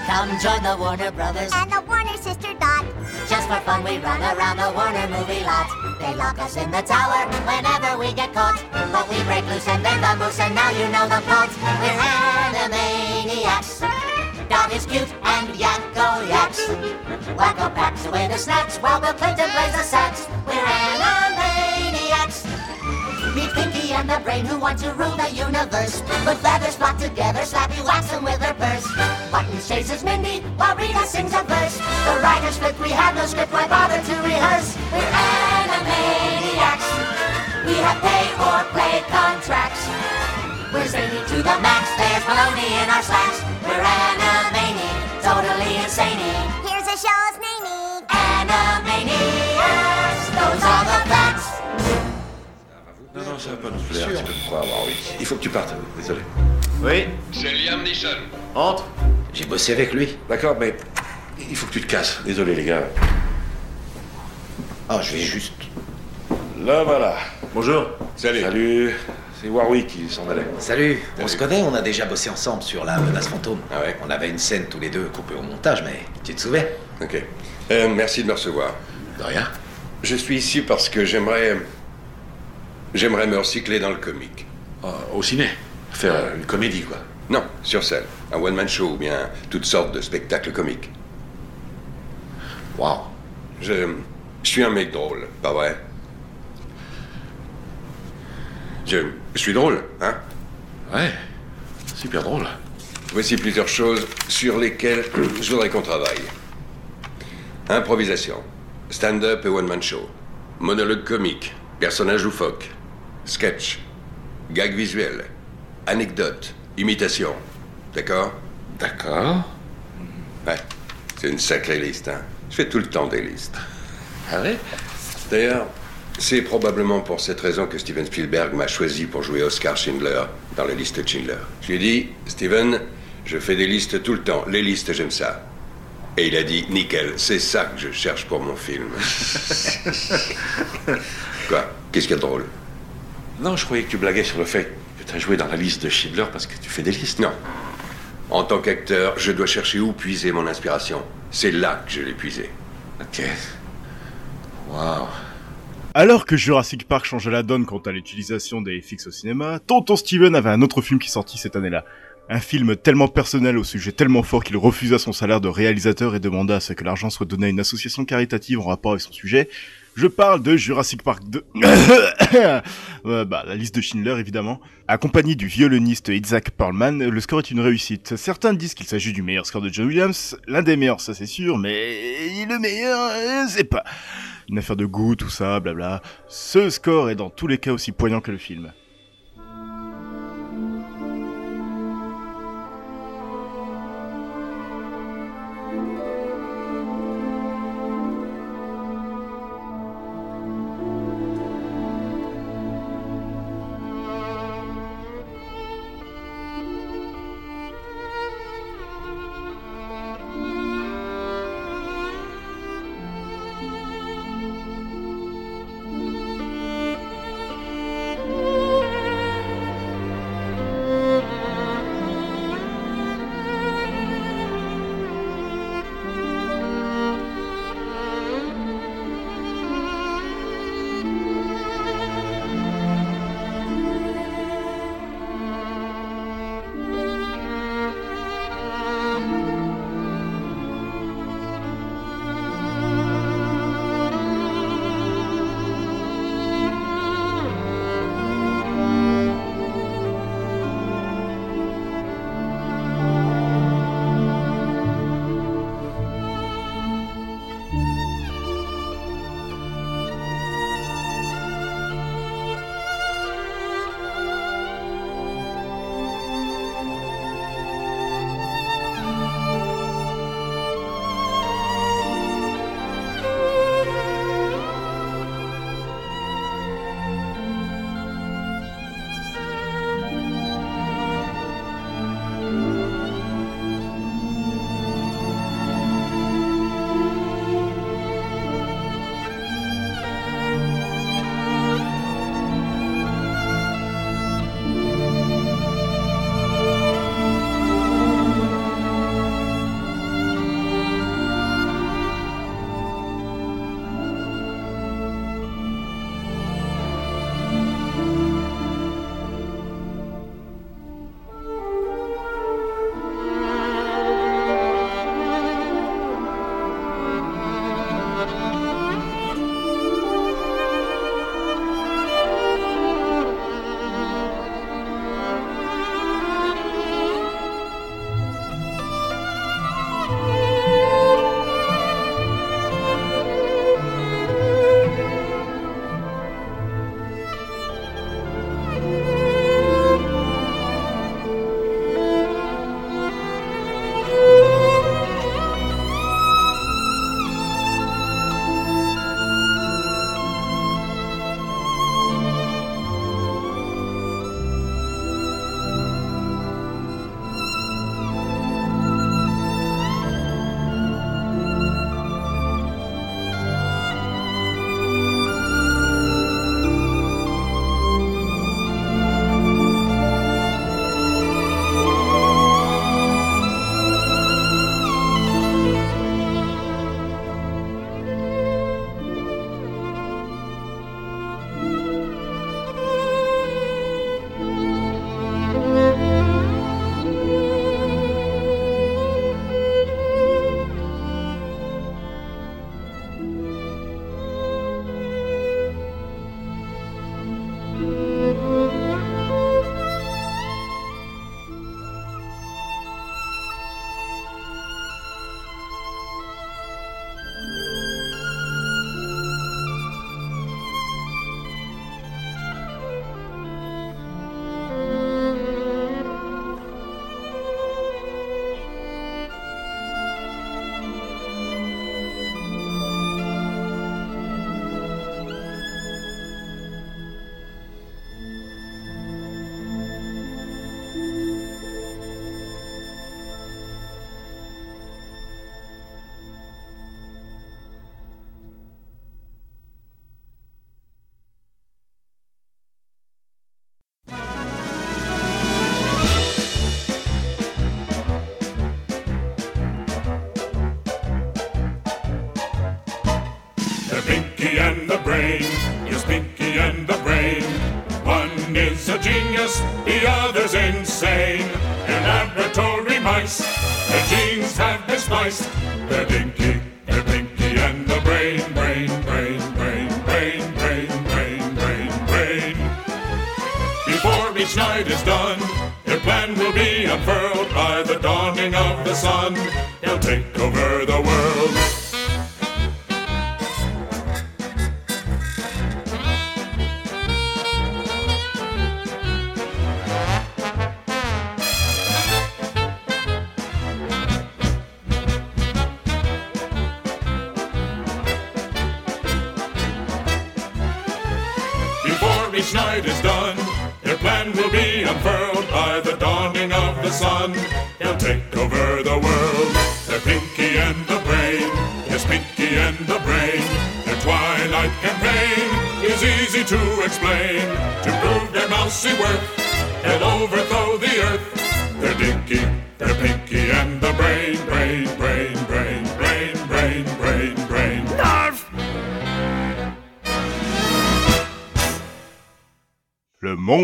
Come join the Warner Brothers And the Warner sister Dot. just for fun, we run around the Warner movie lot. They lock us in the tower whenever we get caught. But we break loose and then the moose, and now you know the plot. We're Animaniacs. Dot is cute and Yakko yaks. Wacko packs away the snacks while Bill Clinton plays the sax. We're Animaniacs. Meet Pinky and the brain who want to rule the universe. Put feathers flock together, Slappy whacks them with her purse. Buttons chases Mindy while Rita sings a verse. The writers flip, we have no script, why bother to rehearse? We're Animaniacs. We have pay or play contracts. We're zany to the max, there's baloney in our slacks. We're Animani, totally insane. Tu peux oui. Il faut que tu partes, désolé. Oui C'est Liam Neeson. Entre J'ai bossé avec lui. D'accord, mais il faut que tu te casses. Désolé, les gars. Ah, je vais juste. Là, voilà. Bonjour. Salut. Salut. C'est Warwick qui s'en allait. Salut, on se connaît, on a déjà bossé ensemble sur la menace fantôme. Ah ouais On avait une scène tous les deux coupée au montage, mais tu te souviens? Ok. Euh, merci de me recevoir. De rien. Je suis ici parce que j'aimerais. J'aimerais me recycler dans le comique. au ciné Faire une comédie, quoi. Non, sur scène. Un one-man show ou bien toutes sortes de spectacles comiques. Wow. Je. Je suis un mec drôle, pas vrai? Je. Je suis drôle, hein? Ouais. Super drôle. Voici plusieurs choses sur lesquelles je voudrais qu'on travaille. Improvisation, stand-up et one-man show, monologue comique, personnage loufoque, sketch, gag visuel, anecdote, imitation. D'accord? D'accord. Ouais, c'est une sacrée liste, hein. Je fais tout le temps des listes. Ah ouais D'ailleurs, c'est probablement pour cette raison que Steven Spielberg m'a choisi pour jouer Oscar Schindler dans la liste Schindler. Je lui ai dit, Steven, je fais des listes tout le temps. Les listes, j'aime ça. Et il a dit, nickel, c'est ça que je cherche pour mon film. Quoi? Qu'est-ce qu'il y a de drôle? Non, je croyais que tu blaguais sur le fait que tu as joué dans la liste de Schindler parce que tu fais des listes. Non. En tant qu'acteur, je dois chercher où puiser mon inspiration. C'est là que je l'ai puisé. Ok. Waouh. Alors que Jurassic Park changeait la donne quant à l'utilisation des FX au cinéma, Tonton Steven avait un autre film qui sortit cette année-là. Un film tellement personnel au sujet tellement fort qu'il refusa son salaire de réalisateur et demanda à ce que l'argent soit donné à une association caritative en rapport avec son sujet. Je parle de Jurassic Park 2. Euh, bah, la liste de Schindler, évidemment. Accompagné du violoniste Isaac Perlman, le score est une réussite. Certains disent qu'il s'agit du meilleur score de John Williams. L'un des meilleurs, ça c'est sûr, mais le meilleur, euh, c'est pas. Une affaire de goût, tout ça, blabla. Ce score est dans tous les cas aussi poignant que le film. Is a genius, the other's insane. They're laboratory mice, their genes have been spliced. They're dinky, they're pinky, and the brain, brain, brain, brain, brain, brain, brain, brain, brain. Before each night is done, their plan will be unfurled by the dawning of the sun. They'll take over the world.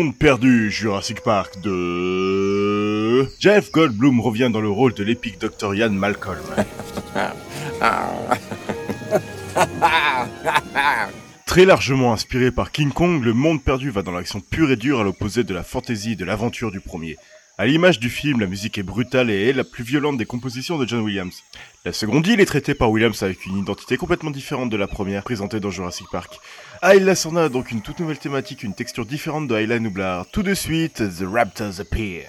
Monde perdu Jurassic Park de... Jeff Goldblum revient dans le rôle de l'épique Dr. Ian Malcolm. Très largement inspiré par King Kong, le monde perdu va dans l'action pure et dure à l'opposé de la fantaisie et de l'aventure du premier. À l'image du film, la musique est brutale et est la plus violente des compositions de John Williams. La seconde île est traitée par Williams avec une identité complètement différente de la première présentée dans Jurassic Park. Ayla Sorna a donc une toute nouvelle thématique, une texture différente de Ayla Nublar. Tout de suite, The Raptors Appear.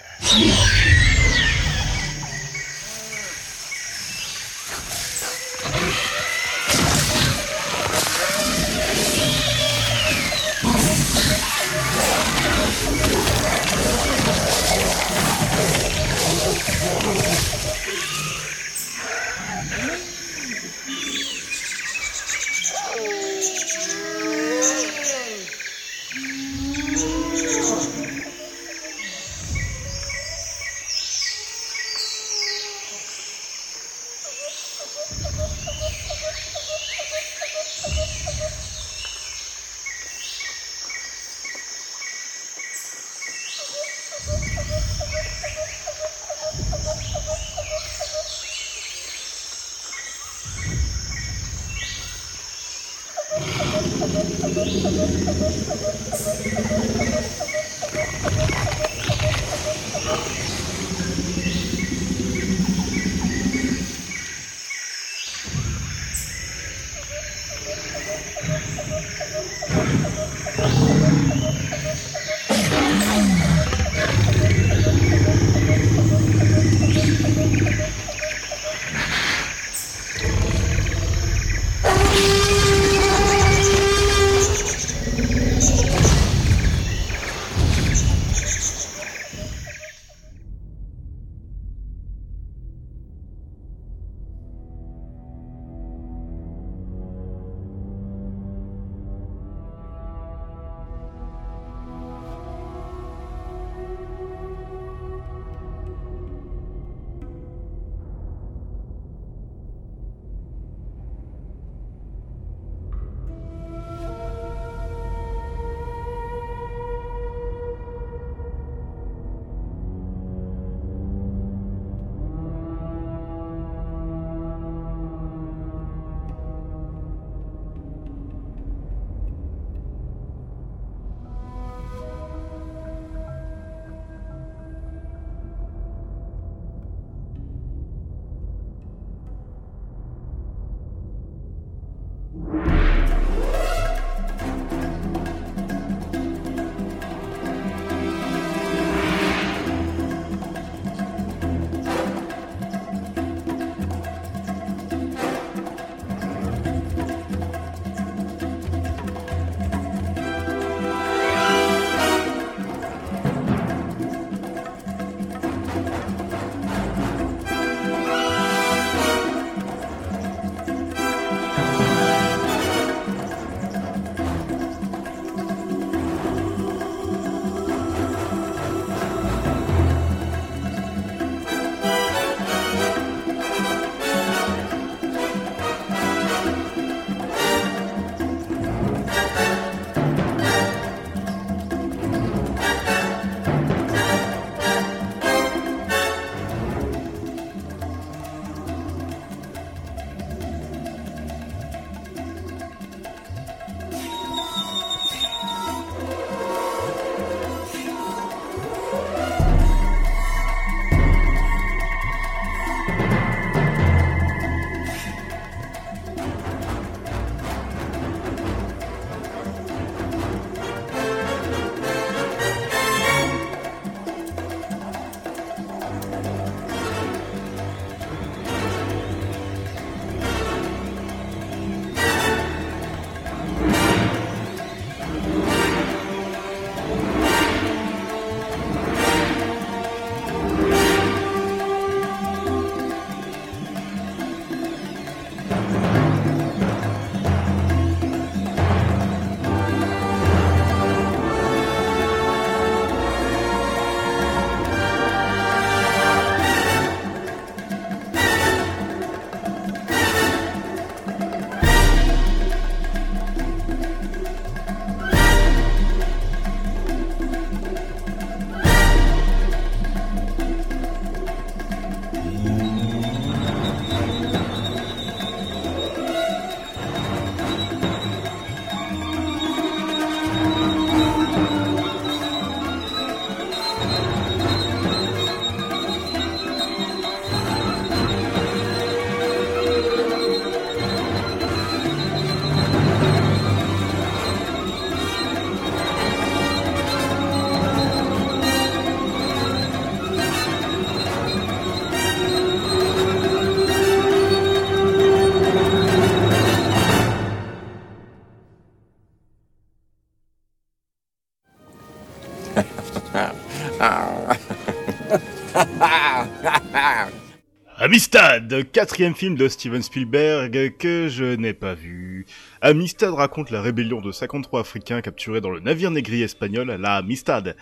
Amistad, quatrième film de Steven Spielberg que je n'ai pas vu. Amistad raconte la rébellion de 53 Africains capturés dans le navire négrier espagnol, la Amistad.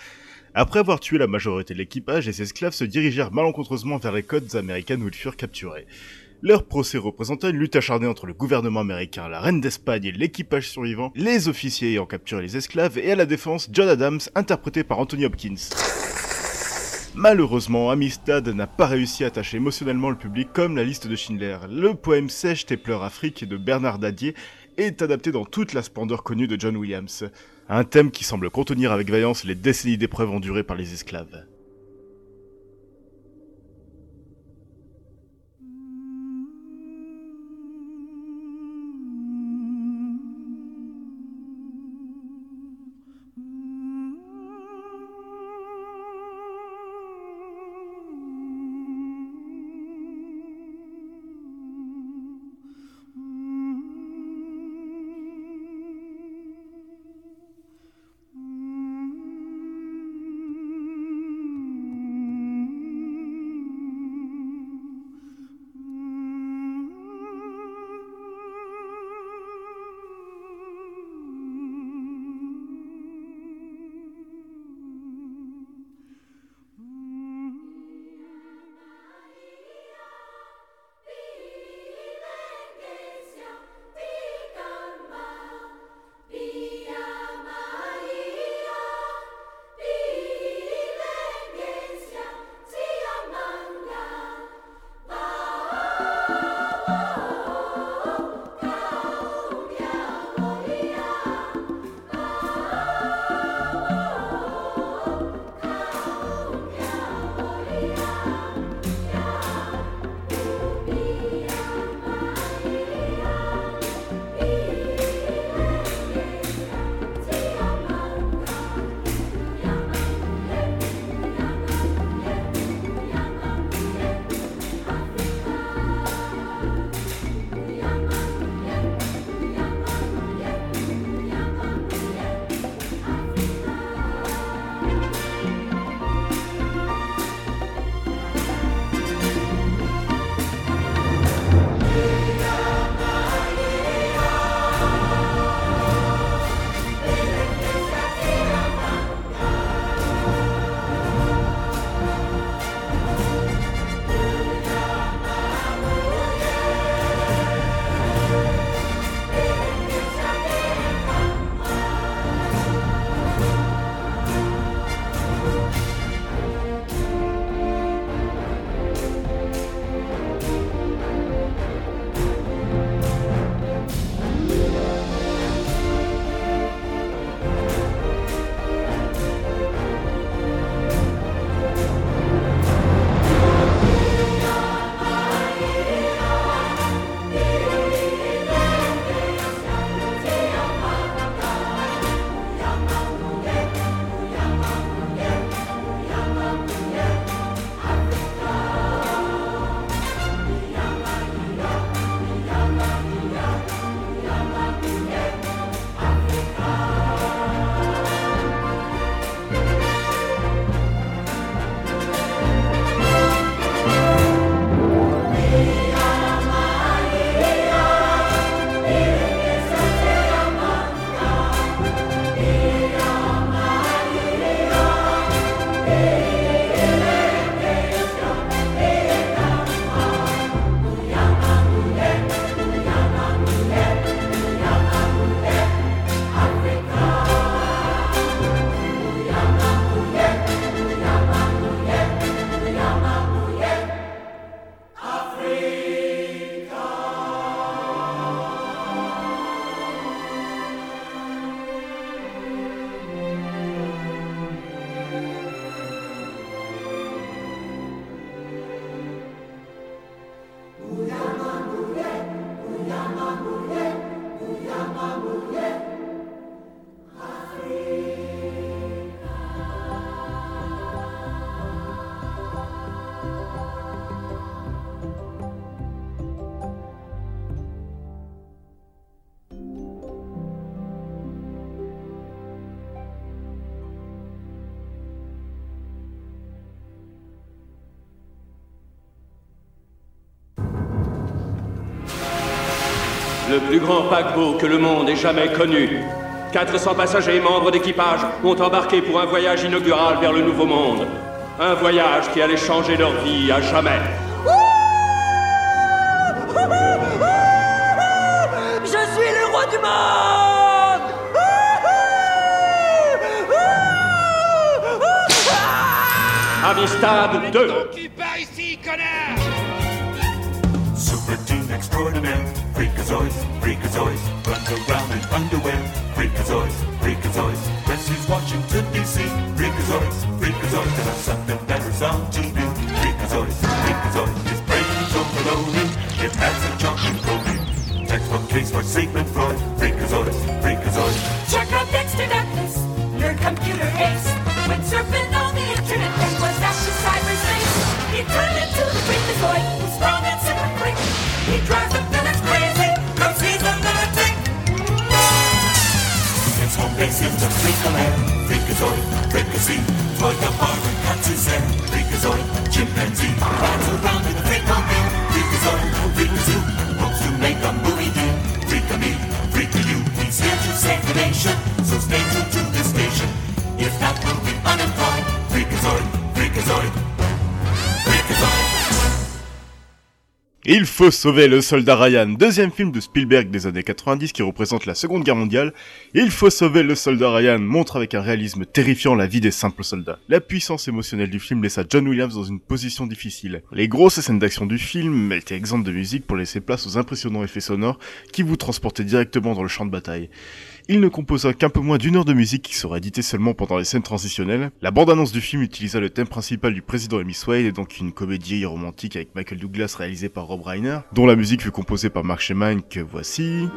Après avoir tué la majorité de l'équipage, les esclaves se dirigèrent malencontreusement vers les côtes américaines où ils furent capturés. Leur procès représentait une lutte acharnée entre le gouvernement américain, la reine d'Espagne et l'équipage survivant, les officiers ayant capturé les esclaves, et à la défense John Adams, interprété par Anthony Hopkins. Malheureusement, Amistad n'a pas réussi à attacher émotionnellement le public comme la liste de Schindler. Le poème Sèche tes pleurs Afrique de Bernard Dadier est adapté dans toute la splendeur connue de John Williams. Un thème qui semble contenir avec vaillance les décennies d'épreuves endurées par les esclaves. Plus grand paquebot que le monde ait jamais connu. 400 passagers et membres d'équipage ont embarqué pour un voyage inaugural vers le Nouveau Monde. Un voyage qui allait changer leur vie à jamais. Je suis le roi du monde Amistad 2. Super team extraordinaire, freakazoids, freakazoids, runs around in underwear, freakazoids, freakazoids, rescues Washington DC, freakazoids, freakazoids, and something better's on faut sauver le soldat Ryan, deuxième film de Spielberg des années 90 qui représente la Seconde Guerre mondiale. Il faut sauver le soldat Ryan montre avec un réalisme terrifiant la vie des simples soldats. La puissance émotionnelle du film laissa John Williams dans une position difficile. Les grosses scènes d'action du film étaient exemptes de musique pour laisser place aux impressionnants effets sonores qui vous transportaient directement dans le champ de bataille. Il ne composa qu'un peu moins d'une heure de musique qui sera éditée seulement pendant les scènes transitionnelles. La bande-annonce du film utilisa le thème principal du président Miss Wade et donc une comédie romantique avec Michael Douglas réalisée par Rob Reiner, dont la musique fut composée par Mark Shemaine que voici.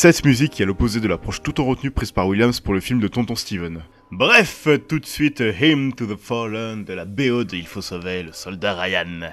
Cette musique est à l'opposé de l'approche tout en retenue prise par Williams pour le film de Tonton Steven. Bref, tout de suite, Hymn to the Fallen de la BO de Il faut sauver le soldat Ryan.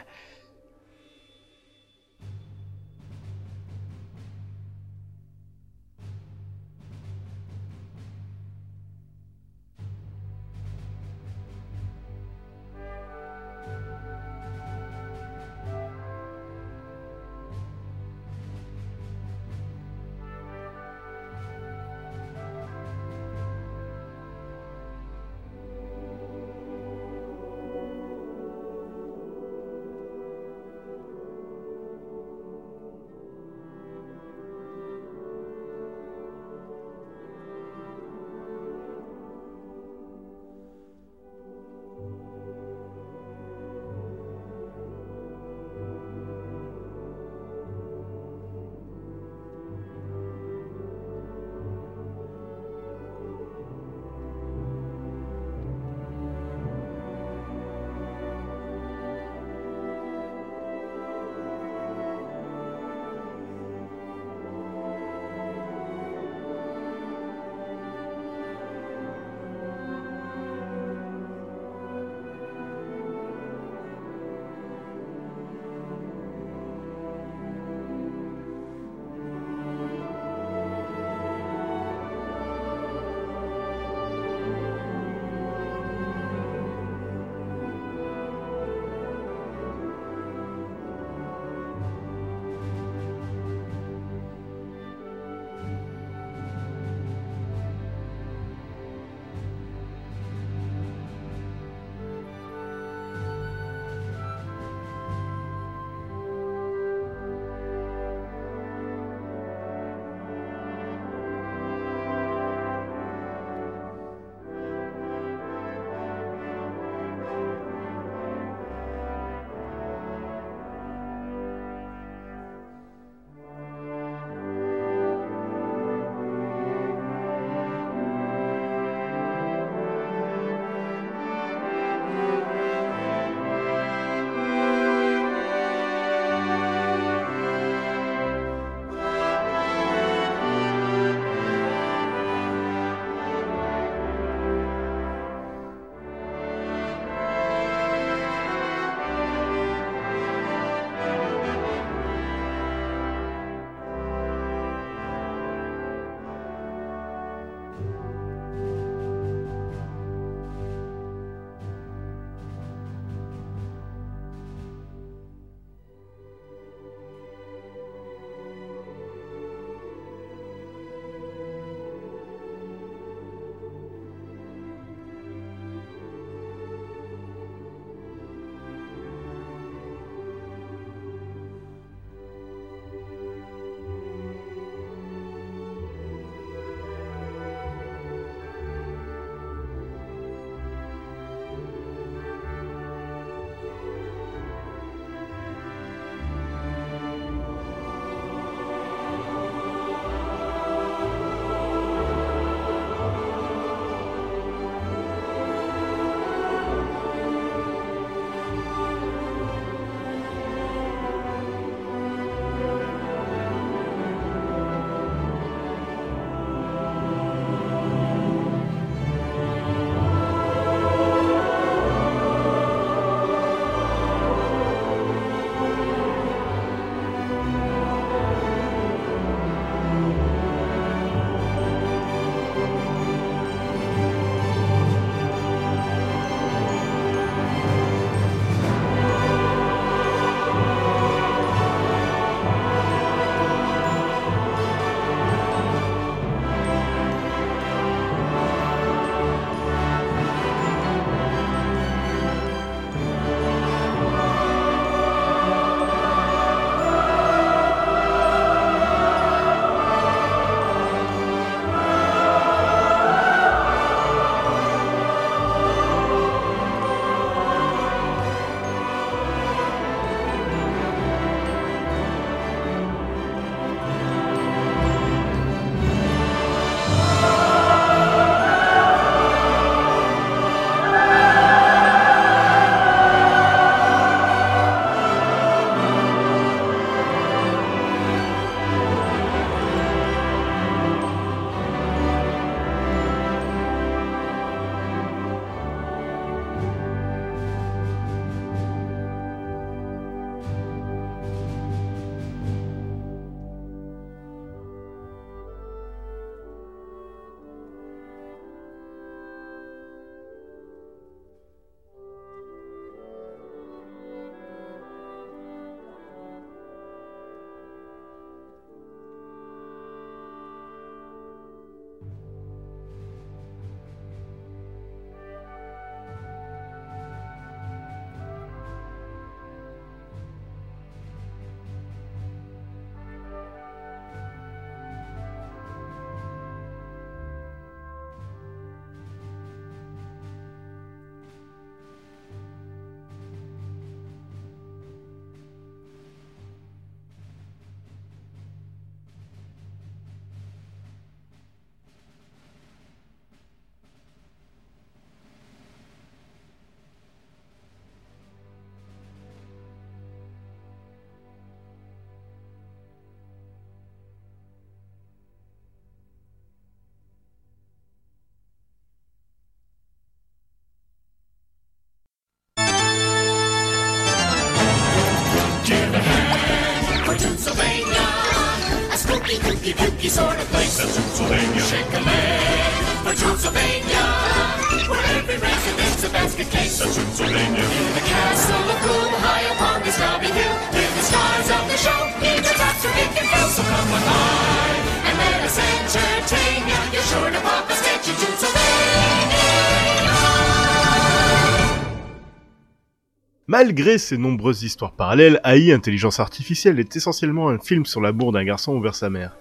Malgré ses nombreuses histoires parallèles, AI Intelligence Artificielle est essentiellement un film sur l'amour d'un garçon envers sa mère.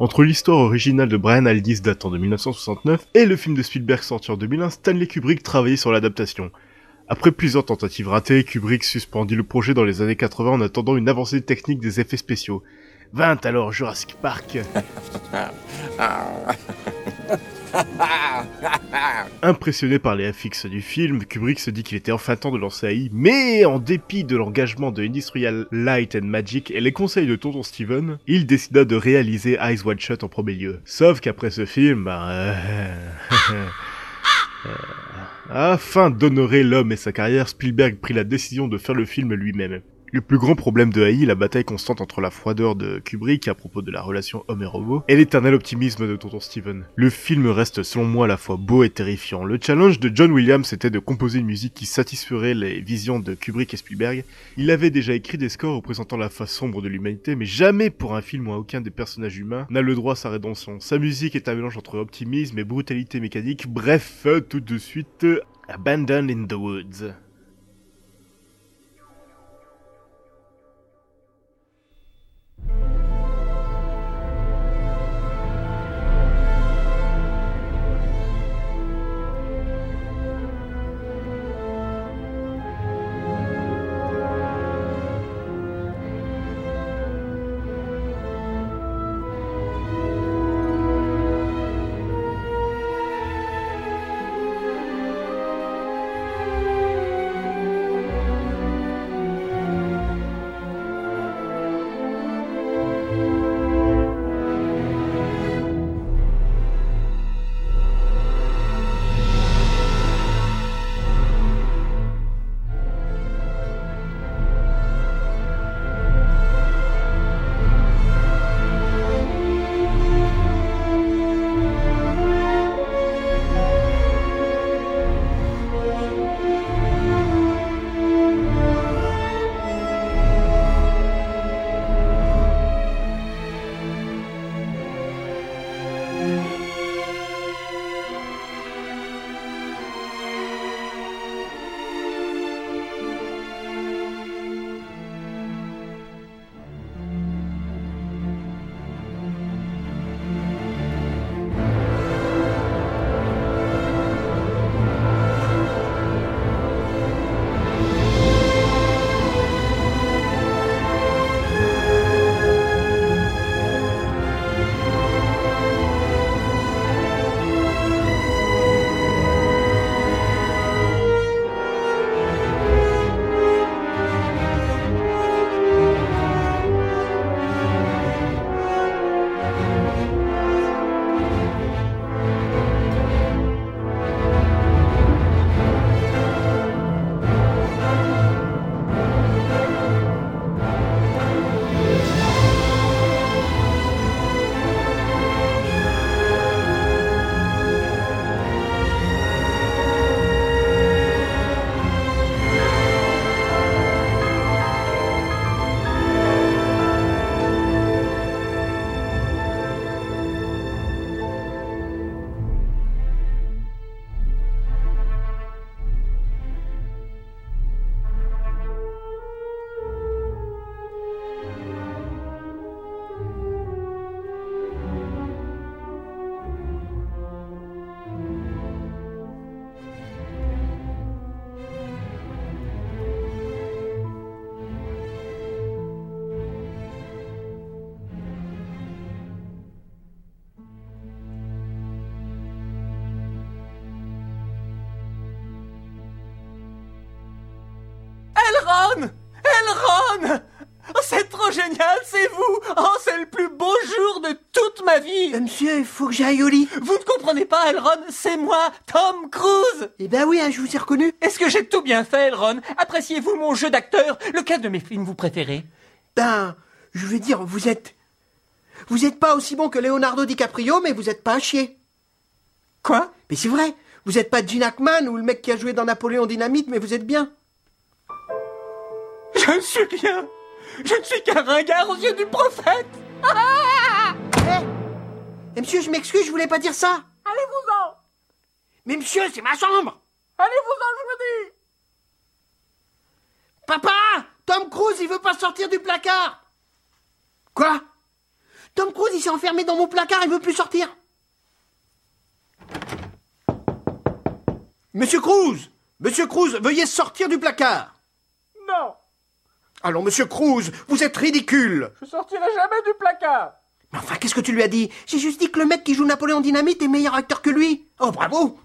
Entre l'histoire originale de Brian Aldiss datant de 1969 et le film de Spielberg sorti en 2001, Stanley Kubrick travaillait sur l'adaptation. Après plusieurs tentatives ratées, Kubrick suspendit le projet dans les années 80 en attendant une avancée technique des effets spéciaux. Vint alors Jurassic Park. Impressionné par les FX du film, Kubrick se dit qu'il était enfin temps de lancer AI, mais en dépit de l'engagement de Industrial Light and Magic et les conseils de Tonton Steven, il décida de réaliser Eyes Wide Shut en premier lieu. Sauf qu'après ce film, bah, euh, euh, afin d'honorer l'homme et sa carrière, Spielberg prit la décision de faire le film lui-même. Le plus grand problème de AI, la bataille constante entre la froideur de Kubrick à propos de la relation homme et robot, et l'éternel optimisme de Tonton Steven. Le film reste selon moi à la fois beau et terrifiant. Le challenge de John Williams était de composer une musique qui satisferait les visions de Kubrick et Spielberg. Il avait déjà écrit des scores représentant la face sombre de l'humanité, mais jamais pour un film où aucun des personnages humains n'a le droit à sa rédemption. Sa musique est un mélange entre optimisme et brutalité mécanique. Bref, tout de suite, Abandon in the Woods. Vous ne comprenez pas, Elron, c'est moi, Tom Cruise Eh ben oui, hein, je vous ai reconnu. Est-ce que j'ai tout bien fait, Elron Appréciez-vous mon jeu d'acteur? Lequel de mes films vous préférez? Ben, je veux dire, vous êtes... Vous êtes pas aussi bon que Leonardo DiCaprio, mais vous êtes pas un chier. Quoi? Mais c'est vrai. Vous êtes pas Gene Hackman ou le mec qui a joué dans Napoléon Dynamite, mais vous êtes bien. Je ne suis rien. Je ne suis qu'un ringard aux yeux du prophète. Ah Eh, monsieur, je m'excuse, je voulais pas dire ça. Allez-vous-en. Mais monsieur, c'est ma chambre. Allez-vous-en, je vous dis. Papa Tom Cruise, il veut pas sortir du placard. Quoi? Tom Cruise, il s'est enfermé dans mon placard, il veut plus sortir. Monsieur Cruise Monsieur Cruise, veuillez sortir du placard. Non, Alors, monsieur Cruise, vous êtes ridicule. je sortirai jamais du placard. Mais enfin, qu'est-ce que tu lui as dit? J'ai juste dit que le mec qui joue Napoléon Dynamite est meilleur acteur que lui. Oh, bravo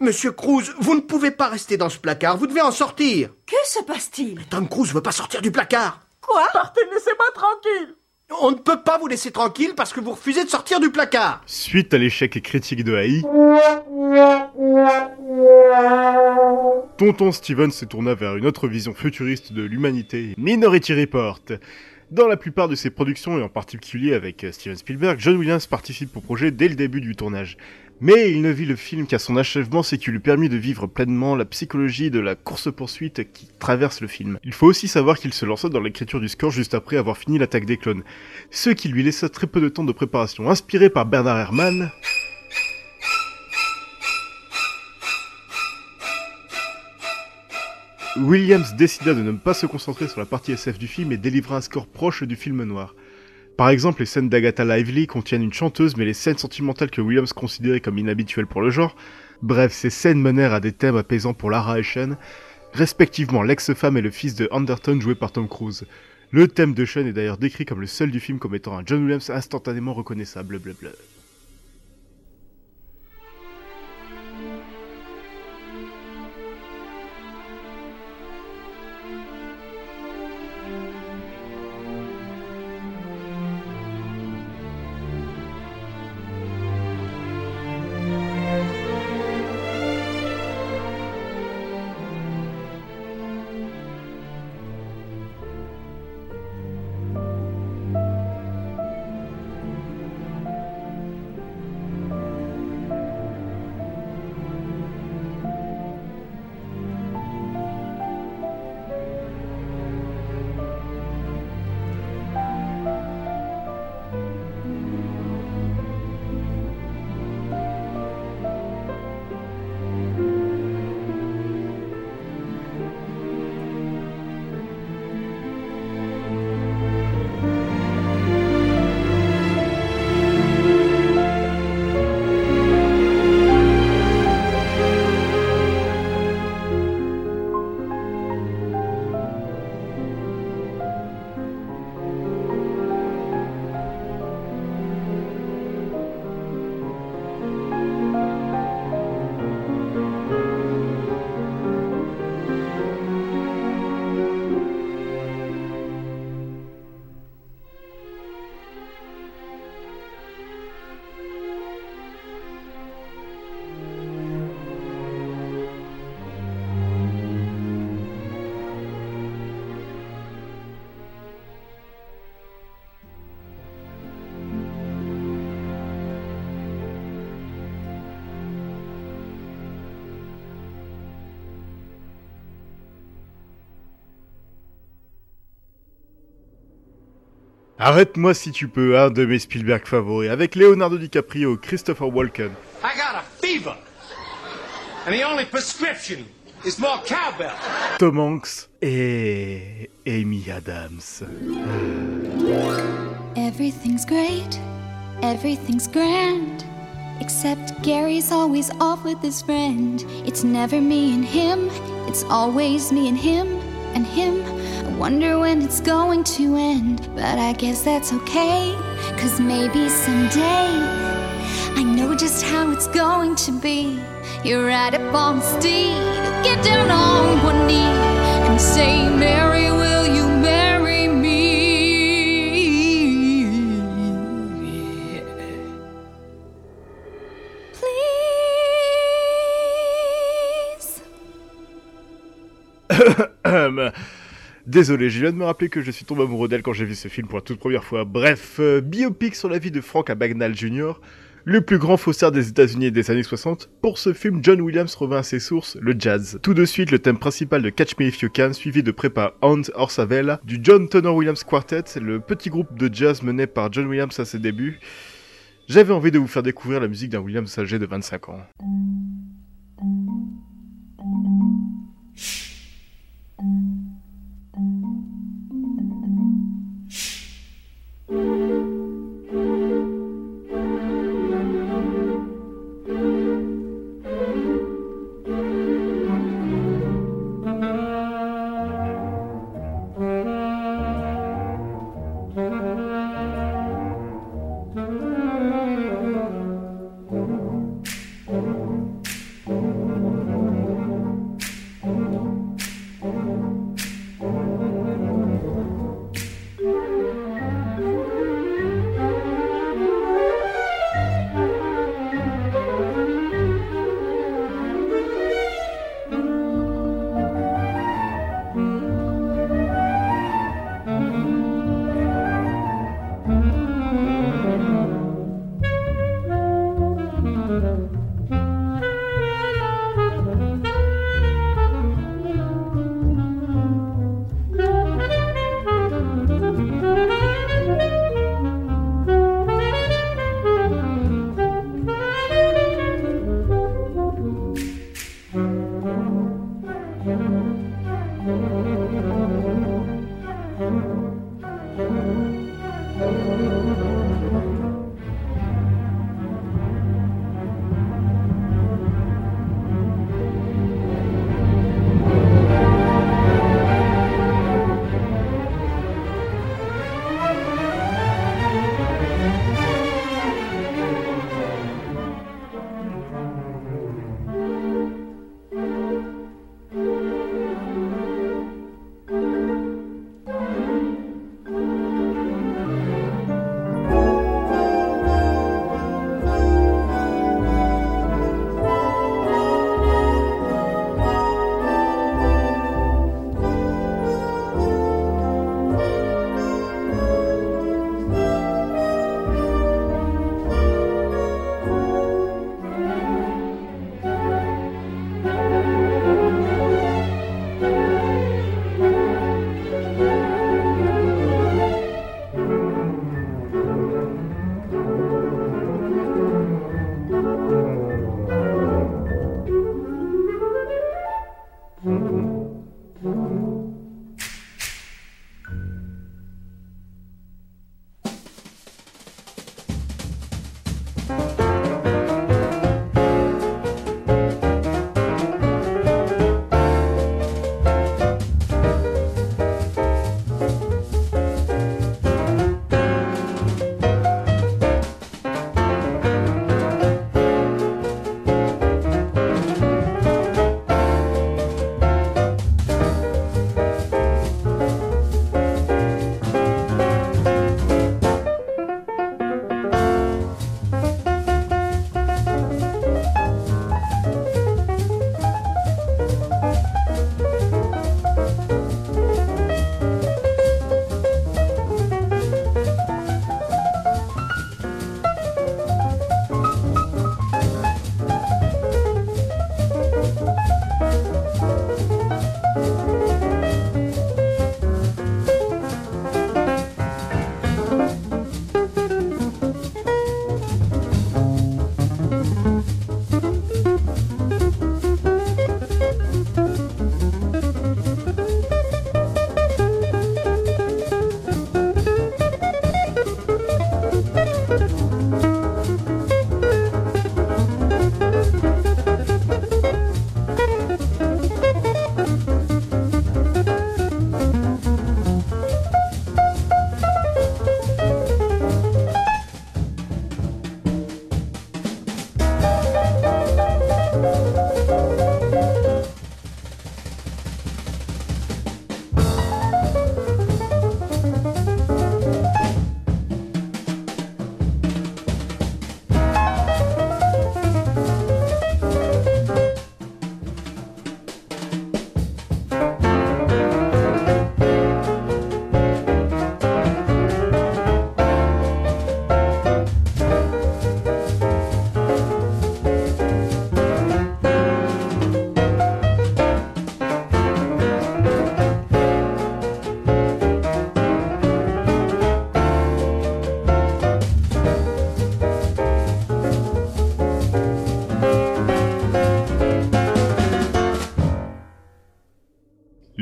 Monsieur Cruise, vous ne pouvez pas rester dans ce placard, vous devez en sortir. Que se passe-t-il? Tom Cruise veut pas sortir du placard. Quoi? Partez, laissez-moi tranquille. On ne peut pas vous laisser tranquille parce que vous refusez de sortir du placard. Suite à l'échec critique de AI, Tonton Steven se tourna vers une autre vision futuriste de l'humanité, Minority Report. Dans la plupart de ses productions, et en particulier avec euh, Steven Spielberg, John Williams participe au projet dès le début du tournage. Mais il ne vit le film qu'à son achèvement, ce qui lui permet de vivre pleinement la psychologie de la course-poursuite qui traverse le film. Il faut aussi savoir qu'il se lança dans l'écriture du score juste après avoir fini l'attaque des clones, ce qui lui laissa très peu de temps de préparation. Inspiré par Bernard Herrmann, Williams décida de ne pas se concentrer sur la partie SF du film et délivra un score proche du film noir. Par exemple, les scènes d'Agatha Lively contiennent une chanteuse, mais les scènes sentimentales que Williams considérait comme inhabituelles pour le genre, bref, ces scènes menèrent à des thèmes apaisants pour Lara et Sean, respectivement l'ex-femme et le fils de Anderton joué par Tom Cruise. Le thème de Sean est d'ailleurs décrit comme le seul du film comme étant un John Williams instantanément reconnaissable, blablabla. Arrête-moi si tu peux, un de mes Spielberg favoris, avec Leonardo DiCaprio, Christopher Walken, I got a fever. And the only prescription is more cowbell. Tom Hanks et Amy Adams. Everything's great, everything's grand. Except Gary's always off with his friend. It's never me and him, it's always me and him and him. I wonder when it's going to end, but I guess that's okay. Cause maybe someday I know just how it's going to be. You're right up on the steed, get down on one knee and say, Mary, will you marry me? Please. Désolé, je viens de me rappeler que je suis tombé amoureux d'elle quand j'ai vu ce film pour la toute première fois. Bref, euh, biopic sur la vie de Frank Abagnale Jr., le plus grand faussaire des États-Unis des années 60. Pour ce film, John Williams revint à ses sources, le jazz. Tout de suite, le thème principal de Catch Me If You Can, suivi de près par Hans Orsavella, du John Turner Williams Quartet, le petit groupe de jazz mené par John Williams à ses débuts. J'avais envie de vous faire découvrir la musique d'un Williams âgé de 25 ans.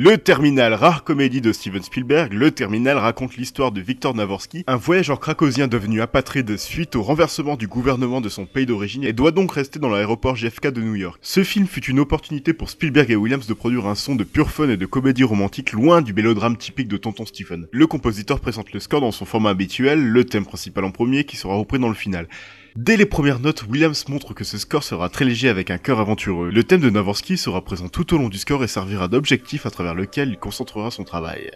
Le Terminal, rare comédie de Steven Spielberg, Le Terminal raconte l'histoire de Victor Navorsky, un voyageur cracosien devenu apatride suite au renversement du gouvernement de son pays d'origine et doit donc rester dans l'aéroport JFK de New York. Ce film fut une opportunité pour Spielberg et Williams de produire un son de pur fun et de comédie romantique loin du mélodrame typique de Tonton Stephen. Le compositeur présente le score dans son format habituel, le thème principal en premier qui sera repris dans le final. Dès les premières notes, Williams montre que ce score sera très léger avec un cœur aventureux. Le thème de Navorsky sera présent tout au long du score et servira d'objectif à travers lequel il concentrera son travail.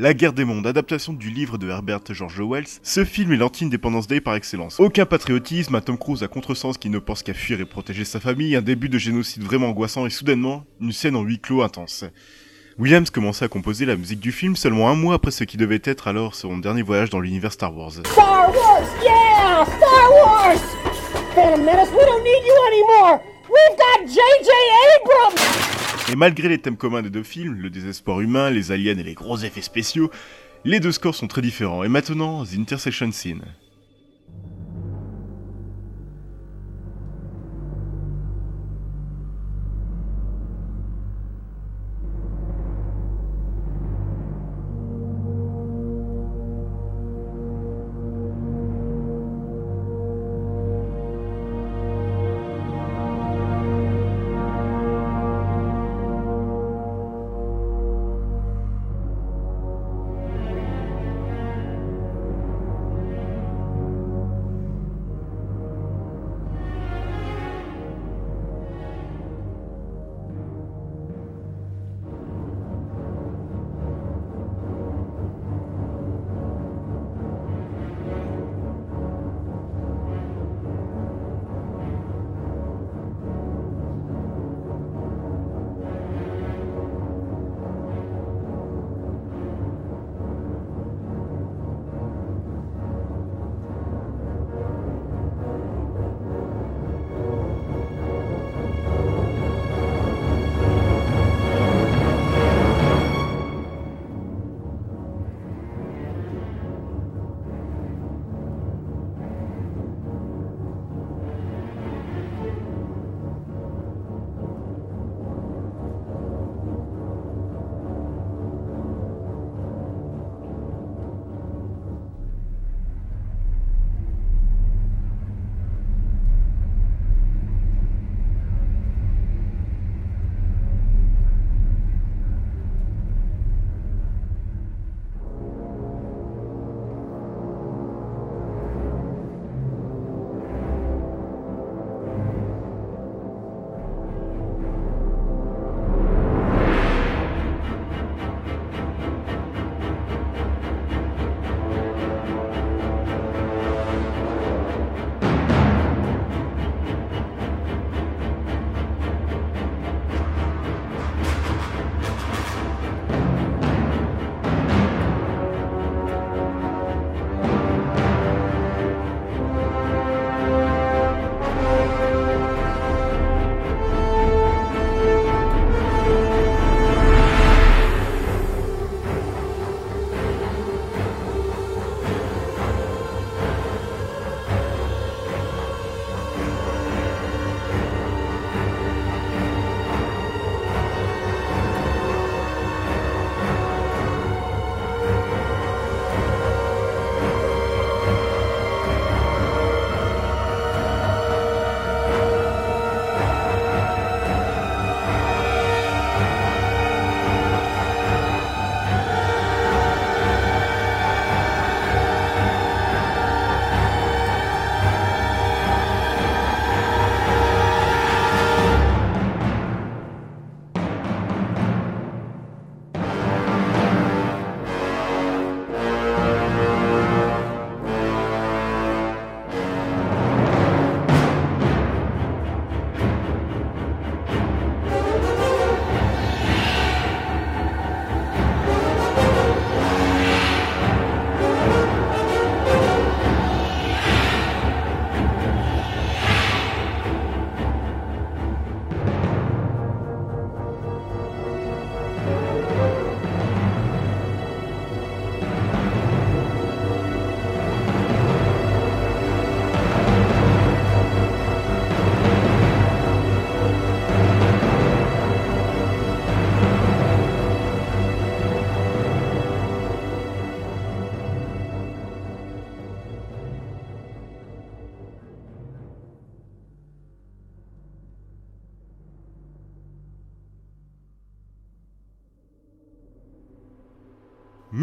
La guerre des mondes, adaptation du livre de Herbert George Wells, ce film est l'anti-indépendance day par excellence. Aucun patriotisme, un Tom Cruise à contresens qui ne pense qu'à fuir et protéger sa famille, un début de génocide vraiment angoissant et soudainement, une scène en huis clos intense. Williams commençait à composer la musique du film seulement un mois après ce qui devait être alors son dernier voyage dans l'univers Star Wars. Star Wars, yeah! Star Wars! Et malgré les thèmes communs des deux films, le désespoir humain, les aliens et les gros effets spéciaux, les deux scores sont très différents. Et maintenant, The Intersection Scene.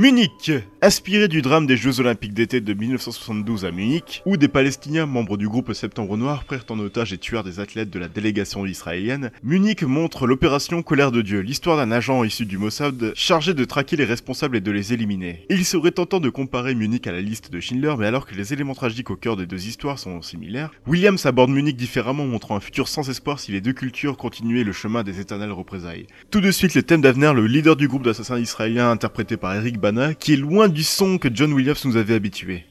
Munich Inspiré du drame des Jeux Olympiques d'été de 1972 à Munich, où des Palestiniens membres du groupe Septembre Noir prirent en otage et tuèrent des athlètes de la délégation israélienne, Munich montre l'opération Colère de Dieu, l'histoire d'un agent issu du Mossad chargé de traquer les responsables et de les éliminer. Il serait tentant de comparer Munich à la liste de Schindler, mais alors que les éléments tragiques au cœur des deux histoires sont similaires, Williams aborde Munich différemment, montrant un futur sans espoir si les deux cultures continuaient le chemin des éternelles représailles. Tout de suite, le thème d'Avner, le leader du groupe d'assassins israéliens interprété par Eric Bana, qui est loin du que John Williams nous avait habitué.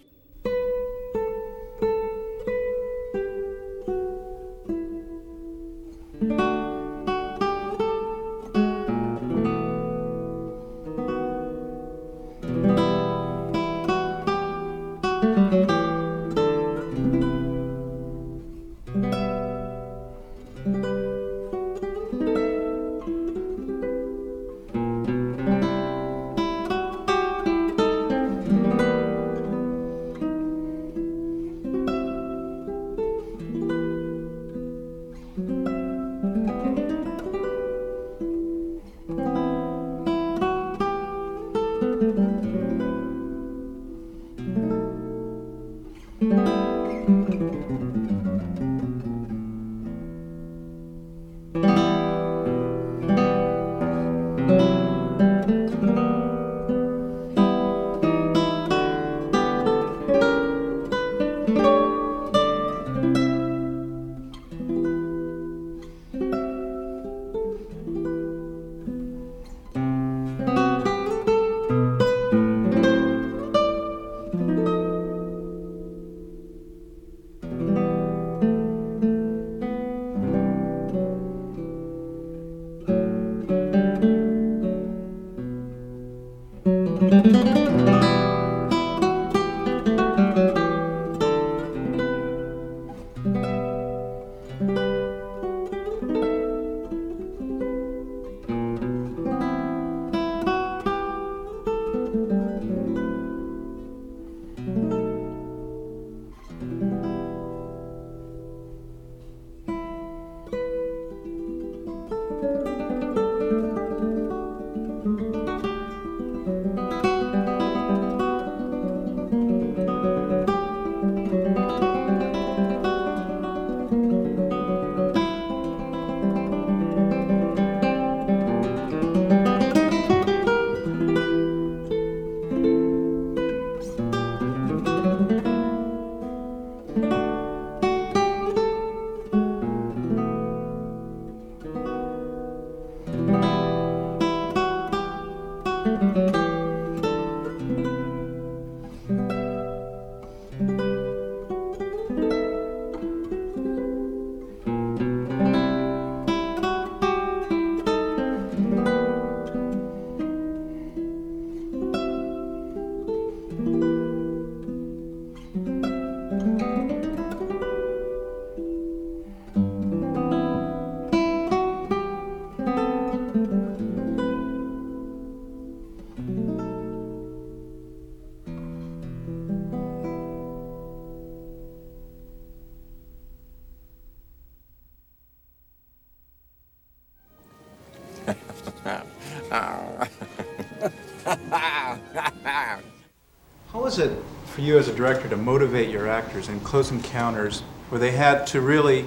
You as a director to motivate your actors in Close Encounters where they had to really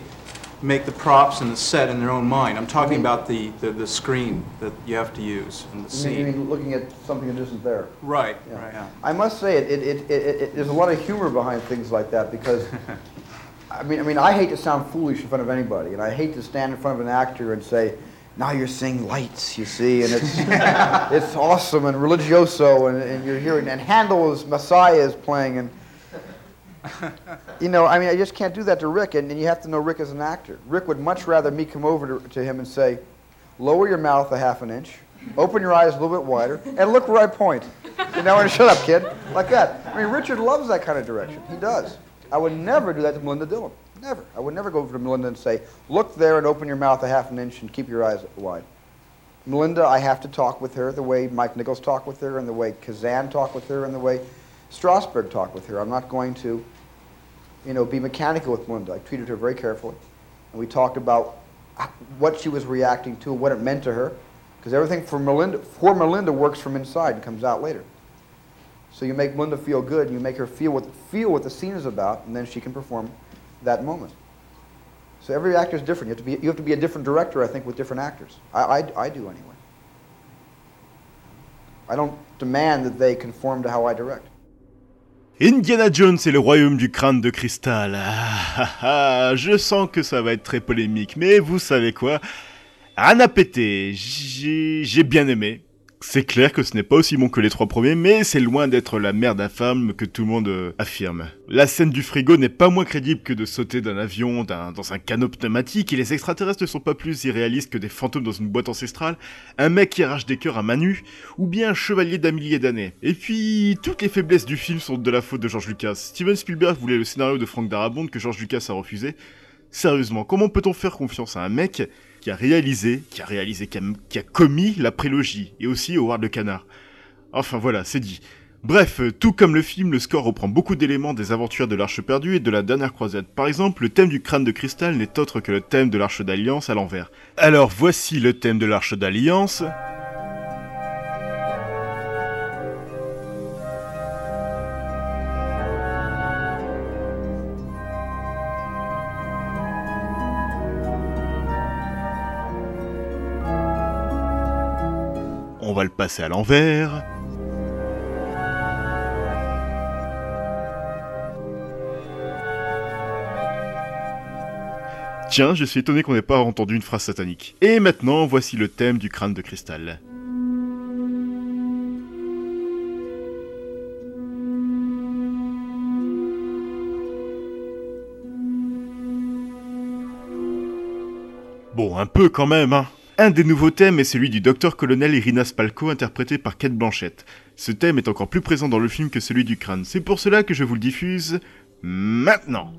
make the props and the set in their own mind? I'm talking mm-hmm. about the, the, the screen that you have to use and the You you scene. mean looking at something that isn't there? Right, Yeah. right. I must say, it, it, it, it, it, there's a lot of humor behind things like that because, I mean, I mean, I hate to sound foolish in front of anybody, and I hate to stand in front of an actor and say, now you're seeing lights, you see, and it's, it's awesome and religioso, and, and you're hearing, and Handel's Messiah is playing, and, you know, I mean, I just can't do that to Rick, and, and you have to know Rick as an actor. Rick would much rather me come over to, to him and say, lower your mouth a half an inch, open your eyes a little bit wider, and look where I point. You know, and shut up, kid, like that. I mean, Richard loves that kind of direction. He does. I would never do that to Melinda Dillon. Never. I would never go over to Melinda and say, look there and open your mouth a half an inch and keep your eyes wide. Melinda, I have to talk with her the way Mike Nichols talked with her and the way Kazan talked with her and the way Strasberg talked with her. I'm not going to, you know, be mechanical with Melinda. I treated her very carefully. And we talked about what she was reacting to, what it meant to her. Because everything for Melinda, for Melinda works from inside and comes out later. So you make Melinda feel good, and you make her feel what feel what the scene is about, and then she can perform that moment. So every actor is different. You have to be you have to be a different director, I think, with different actors. I, I, I do anyway. I don't demand that they conform to how I direct. Indiana Jones et le royaume du crâne de cristal. Ah, ah, ah, je sens que ça va être très polémique, mais vous savez quoi? Rien à j'ai j'ai bien aimé. C'est clair que ce n'est pas aussi bon que les trois premiers, mais c'est loin d'être la merde infâme que tout le monde euh, affirme. La scène du frigo n'est pas moins crédible que de sauter d'un avion dans un canot pneumatique, et les extraterrestres ne sont pas plus irréalistes que des fantômes dans une boîte ancestrale, un mec qui arrache des cœurs à Manu, ou bien un chevalier d'un millier d'années. Et puis, toutes les faiblesses du film sont de la faute de George Lucas. Steven Spielberg voulait le scénario de Frank Darabont que George Lucas a refusé. Sérieusement, comment peut-on faire confiance à un mec qui a réalisé, qui a réalisé, qui a, commis la prélogie, et aussi Howard le Canard Enfin voilà, c'est dit. Bref, euh, tout comme le film, le score reprend beaucoup d'éléments des aventures de l'Arche perdue et de la dernière croisade. Par exemple, le thème du crâne de cristal n'est autre que le thème de l'Arche d'Alliance à l'envers. Alors voici le thème de l'Arche d'Alliance. On va le passer à l'envers. Tiens, je suis étonné qu'on n'ait pas entendu une phrase satanique. Et maintenant, voici le thème du crâne de cristal. Bon, un peu quand même, hein. Un des nouveaux thèmes est celui du docteur-colonel Irina Spalko interprété par Kate Blanchett. Ce thème est encore plus présent dans le film que celui du crâne. C'est pour cela que je vous le diffuse maintenant.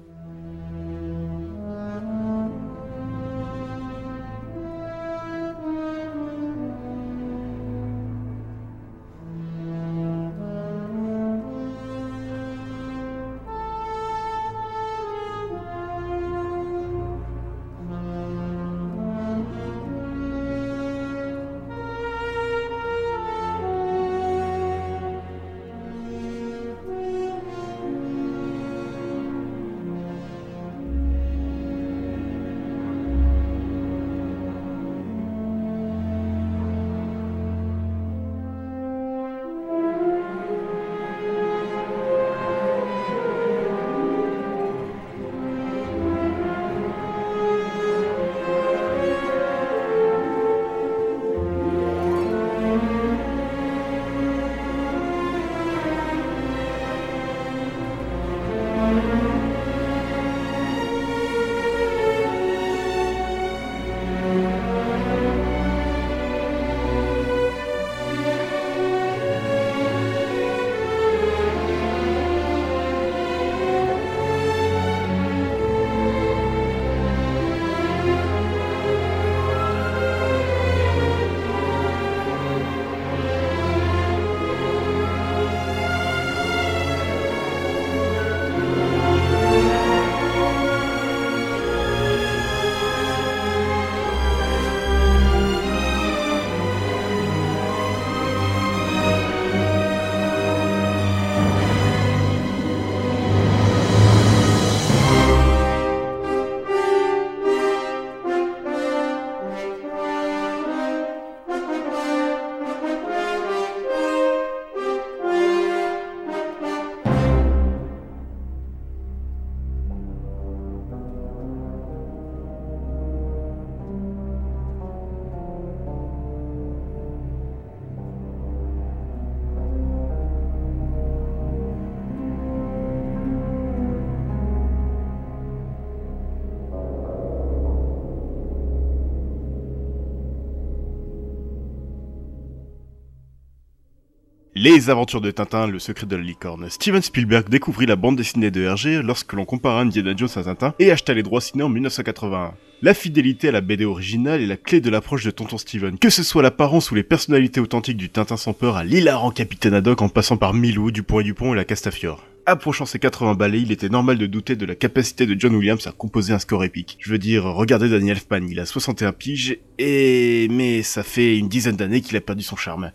Les aventures de Tintin, le secret de la licorne. Steven Spielberg découvrit la bande dessinée de Hergé lorsque l'on compara Indiana Jones à Tintin et acheta les droits ciné en 1981. La fidélité à la BD originale est la clé de l'approche de Tonton Steven. Que ce soit l'apparence ou les personnalités authentiques du Tintin sans peur à l'hilarant Capitaine Haddock en passant par Milou, Dupont et Dupont et la Castafiore. Approchant ses 80 balais, il était normal de douter de la capacité de John Williams à composer un score épique. Je veux dire, regardez Daniel Elfman, il a 61 piges, et... mais ça fait une dizaine d'années qu'il a perdu son charme.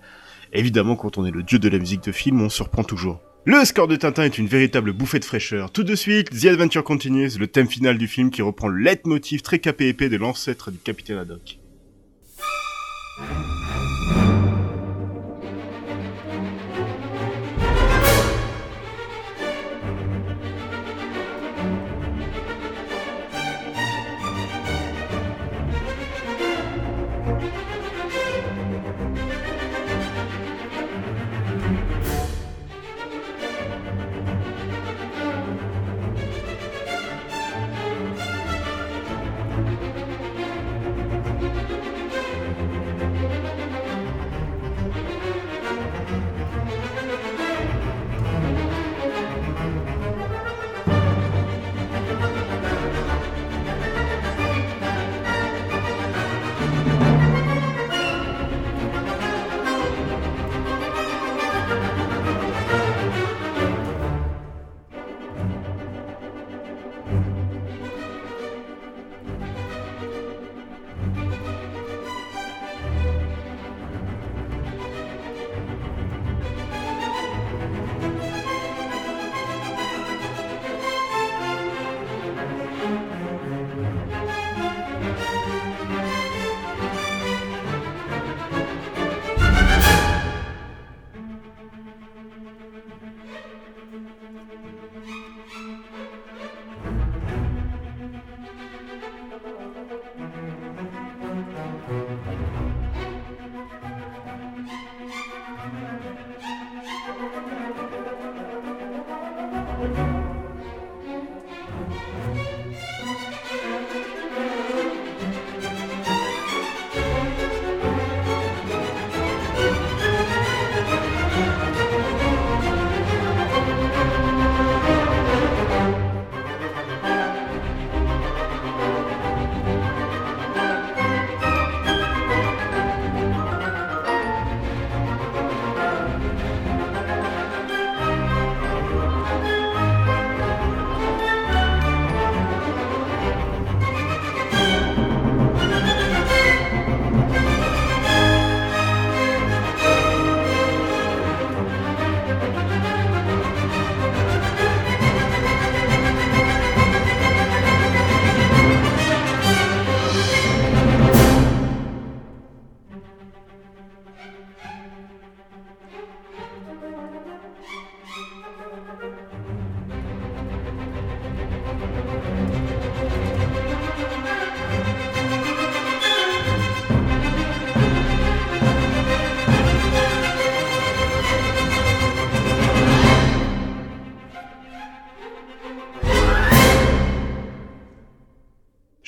Évidemment, quand on est le dieu de la musique de film, on surprend toujours. Le score de Tintin est une véritable bouffée de fraîcheur. Tout de suite, The Adventure Continues, le thème final du film qui reprend le leitmotiv très capé épais de l'ancêtre du capitaine Haddock.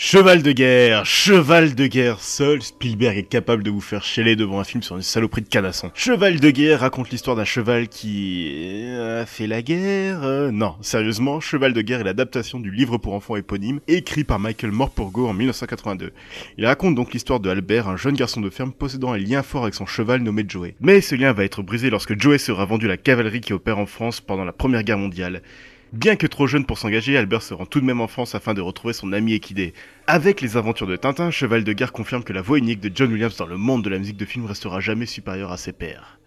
Cheval de guerre, cheval de guerre, seul Spielberg est capable de vous faire chialer devant un film sur une saloperie de canasson. Cheval de guerre raconte l'histoire d'un cheval qui a fait la guerre. euh, non, sérieusement, Cheval de guerre est l'adaptation du livre pour enfants éponyme écrit par Michael Morpurgo en 1982. Il raconte donc l'histoire de Albert, un jeune garçon de ferme possédant un lien fort avec son cheval nommé Joey. Mais ce lien va être brisé lorsque Joey sera vendu à la cavalerie qui opère en France pendant la Première Guerre mondiale. Bien que trop jeune pour s'engager, Albert se rend tout de même en France afin de retrouver son ami équidé. Avec les aventures de Tintin, Cheval de Guerre confirme que la voix unique de John Williams dans le monde de la musique de film restera jamais supérieure à ses pairs.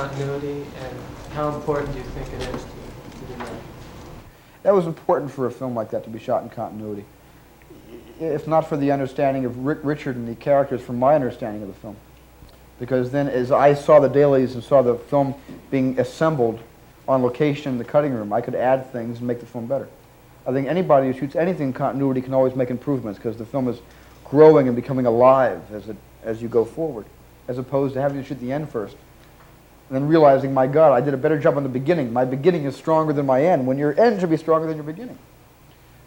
Continuity, and how important do you think it is to, to do that? That was important for a film like that to be shot in continuity. If not for the understanding of Rick, Richard and the characters, from my understanding of the film. Because then, as I saw the dailies and saw the film being assembled on location in the cutting room, I could add things and make the film better. I think anybody who shoots anything in continuity can always make improvements because the film is growing and becoming alive as, it, as you go forward, as opposed to having to shoot the end first. And then realizing, my God, I did a better job on the beginning. My beginning is stronger than my end, when your end should be stronger than your beginning.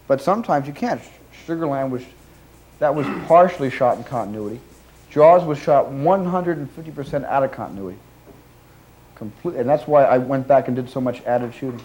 But sometimes you can't. Sugarland was, that was partially shot in continuity. Jaws was shot 150% out of continuity. Complete, and that's why I went back and did so much added shooting.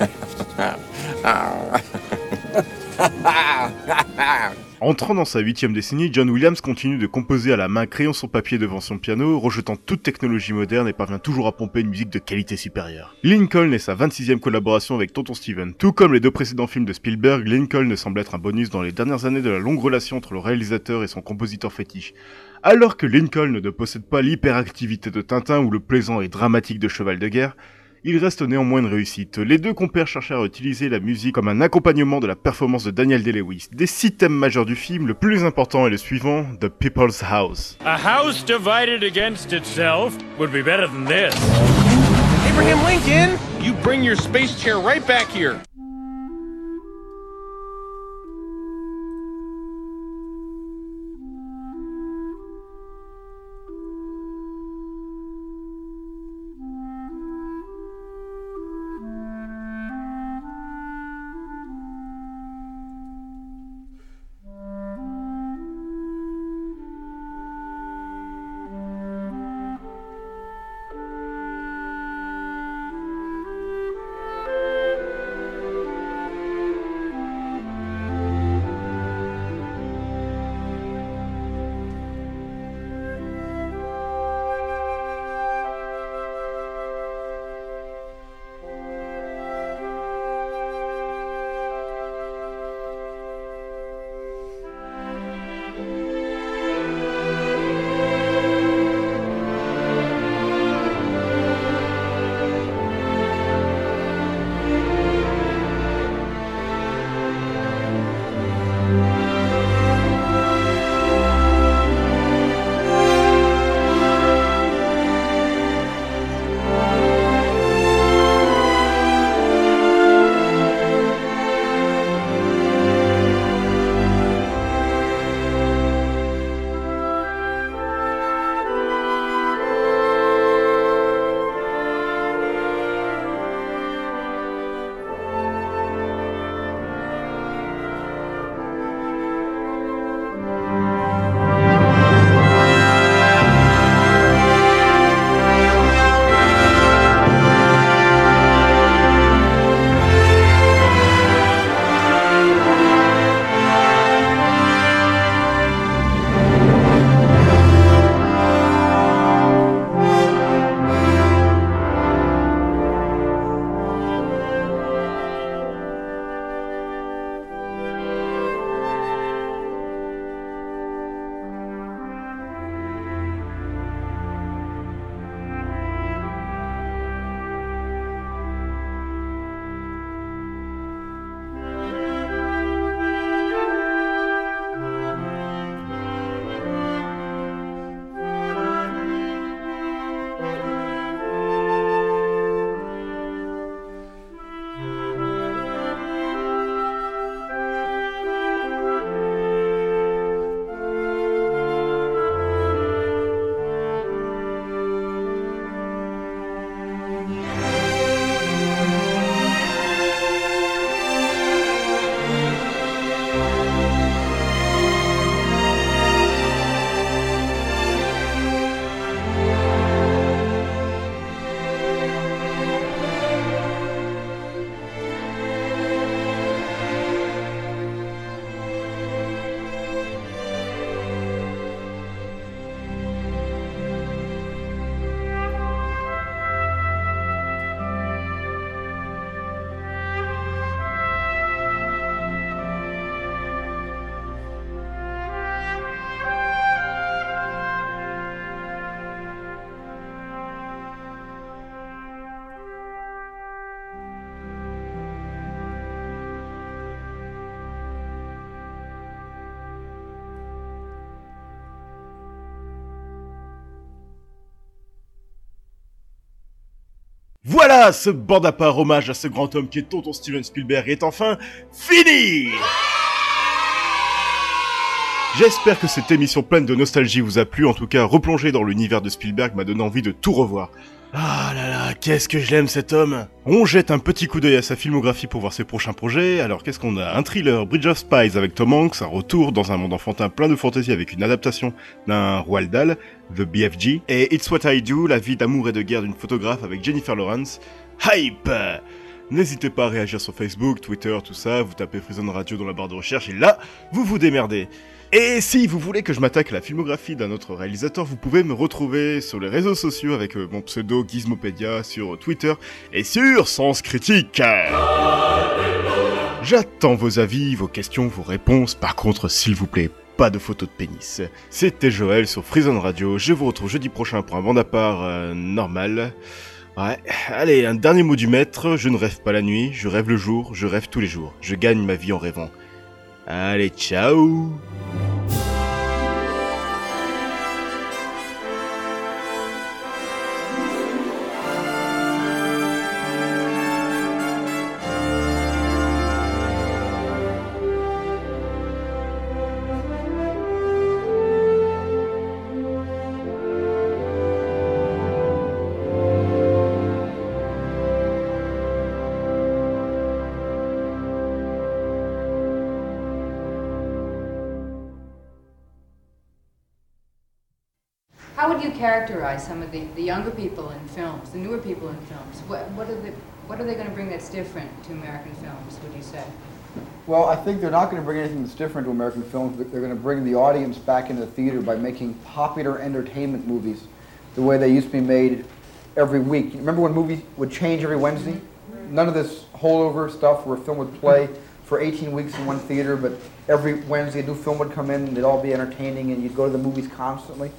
Entrant dans sa huitième décennie, John Williams continue de composer à la main, créant son papier devant son piano, rejetant toute technologie moderne et parvient toujours à pomper une musique de qualité supérieure. Lincoln est sa 26e collaboration avec Tonton Steven. Tout comme les deux précédents films de Spielberg, Lincoln ne semble être un bonus dans les dernières années de la longue relation entre le réalisateur et son compositeur fétiche. Alors que Lincoln ne possède pas l'hyperactivité de Tintin ou le plaisant et dramatique de Cheval de guerre, il reste néanmoins une réussite. Les deux compères cherchèrent à utiliser la musique comme un accompagnement de la performance de Daniel Day-Lewis. Des six thèmes majeurs du film, le plus important est le suivant, The People's House. A house divided against itself would be better than this. Abraham Lincoln, you bring your space chair right back here. Voilà, ce bande à part hommage à ce grand homme qui est tonton Steven Spielberg est enfin fini J'espère que cette émission pleine de nostalgie vous a plu, en tout cas replonger dans l'univers de Spielberg m'a donné envie de tout revoir. Ah là là, qu'est-ce que je l'aime cet homme. On jette un petit coup d'œil à sa filmographie pour voir ses prochains projets, alors qu'est-ce qu'on a? Un thriller, Bridge of Spies avec Tom Hanks, un retour dans un monde enfantin plein de fantaisie avec une adaptation d'un Roald Dahl, The BFG, et It's What I Do, la vie d'amour et de guerre d'une photographe avec Jennifer Lawrence. Hype N'hésitez pas à réagir sur Facebook, Twitter, tout ça, vous tapez Prison Radio dans la barre de recherche et là, vous vous démerdez. Et si vous voulez que je m'attaque à la filmographie d'un autre réalisateur, vous pouvez me retrouver sur les réseaux sociaux avec euh, mon pseudo Gizmopedia sur Twitter et sur Sens Critique. J'attends vos avis, vos questions, vos réponses. Par contre, s'il vous plaît, pas de photos de pénis. C'était Joël sur Freezone Radio. Je vous retrouve jeudi prochain pour un bande à part euh, normal. Ouais, allez, un dernier mot du maître. Je ne rêve pas la nuit, je rêve le jour, je rêve tous les jours. Je gagne ma vie en rêvant. Allez, ciao characterize some of the, the younger people in films, the newer people in films? What, what are the what are they going to bring that's different to American films? Would you say? Well, I think they're not going to bring anything that's different to American films. but They're going to bring the audience back into the theater by making popular entertainment movies the way they used to be made every week. Remember when movies would change every Wednesday? Mm-hmm. None of this holdover stuff where a film would play for 18 weeks in one theater, but every Wednesday a new film would come in and they'd all be entertaining and you'd go to the movies constantly.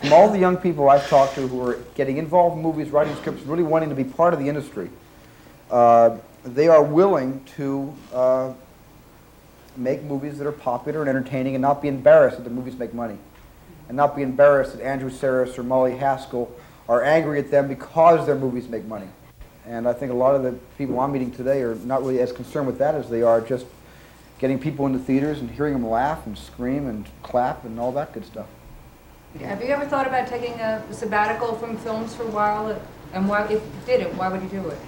From all the young people I've talked to who are getting involved in movies, writing scripts, really wanting to be part of the industry, uh, they are willing to uh, make movies that are popular and entertaining and not be embarrassed that the movies make money. And not be embarrassed that Andrew Saris or Molly Haskell are angry at them because their movies make money. And I think a lot of the people I'm meeting today are not really as concerned with that as they are just getting people into theaters and hearing them laugh and scream and clap and all that good stuff. Have you ever thought about taking a sabbatical from films for a while? And why, if you did it, why would you do it?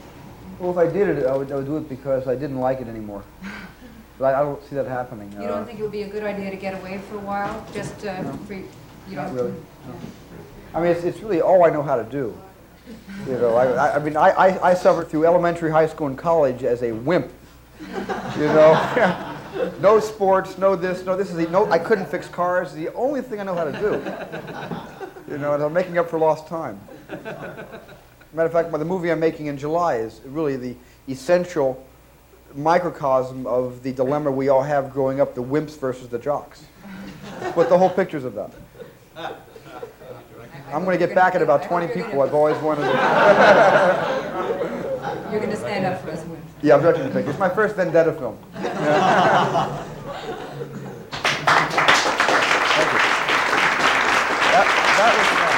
Well, if I did it, I would, I would do it because I didn't like it anymore. But I, I don't see that happening. You don't think it would be a good idea to get away for a while, just uh, for you Not really. I mean, it's, it's really all I know how to do. You know, I, I, I mean, I, I, I suffered through elementary, high school, and college as a wimp. You know, no sports, no this, no this is the, no. I couldn't fix cars. The only thing I know how to do. You know, and I'm making up for lost time. Matter of fact, the movie I'm making in July is really the essential microcosm of the dilemma we all have growing up: the wimps versus the jocks. That's what the whole picture's about. I'm going to get back at about 20 people I've always wanted to. You're going to stand up for us. Wim. Yeah, I'm directing the picture. It's my first Vendetta film. Yeah. Thank you. That, that was fun.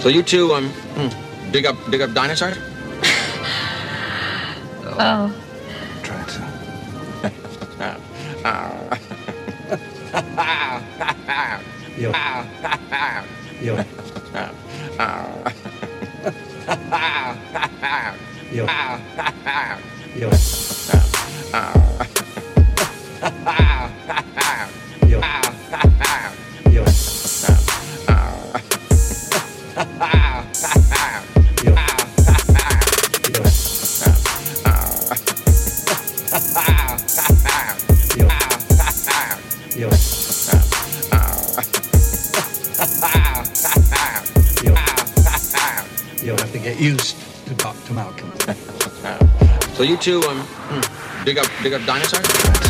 So you two um hmm, dig up dig up dinosaurs? Oh. Try Yo. Yo. Yo. So you two um hmm, dig up dig up dinosaurs?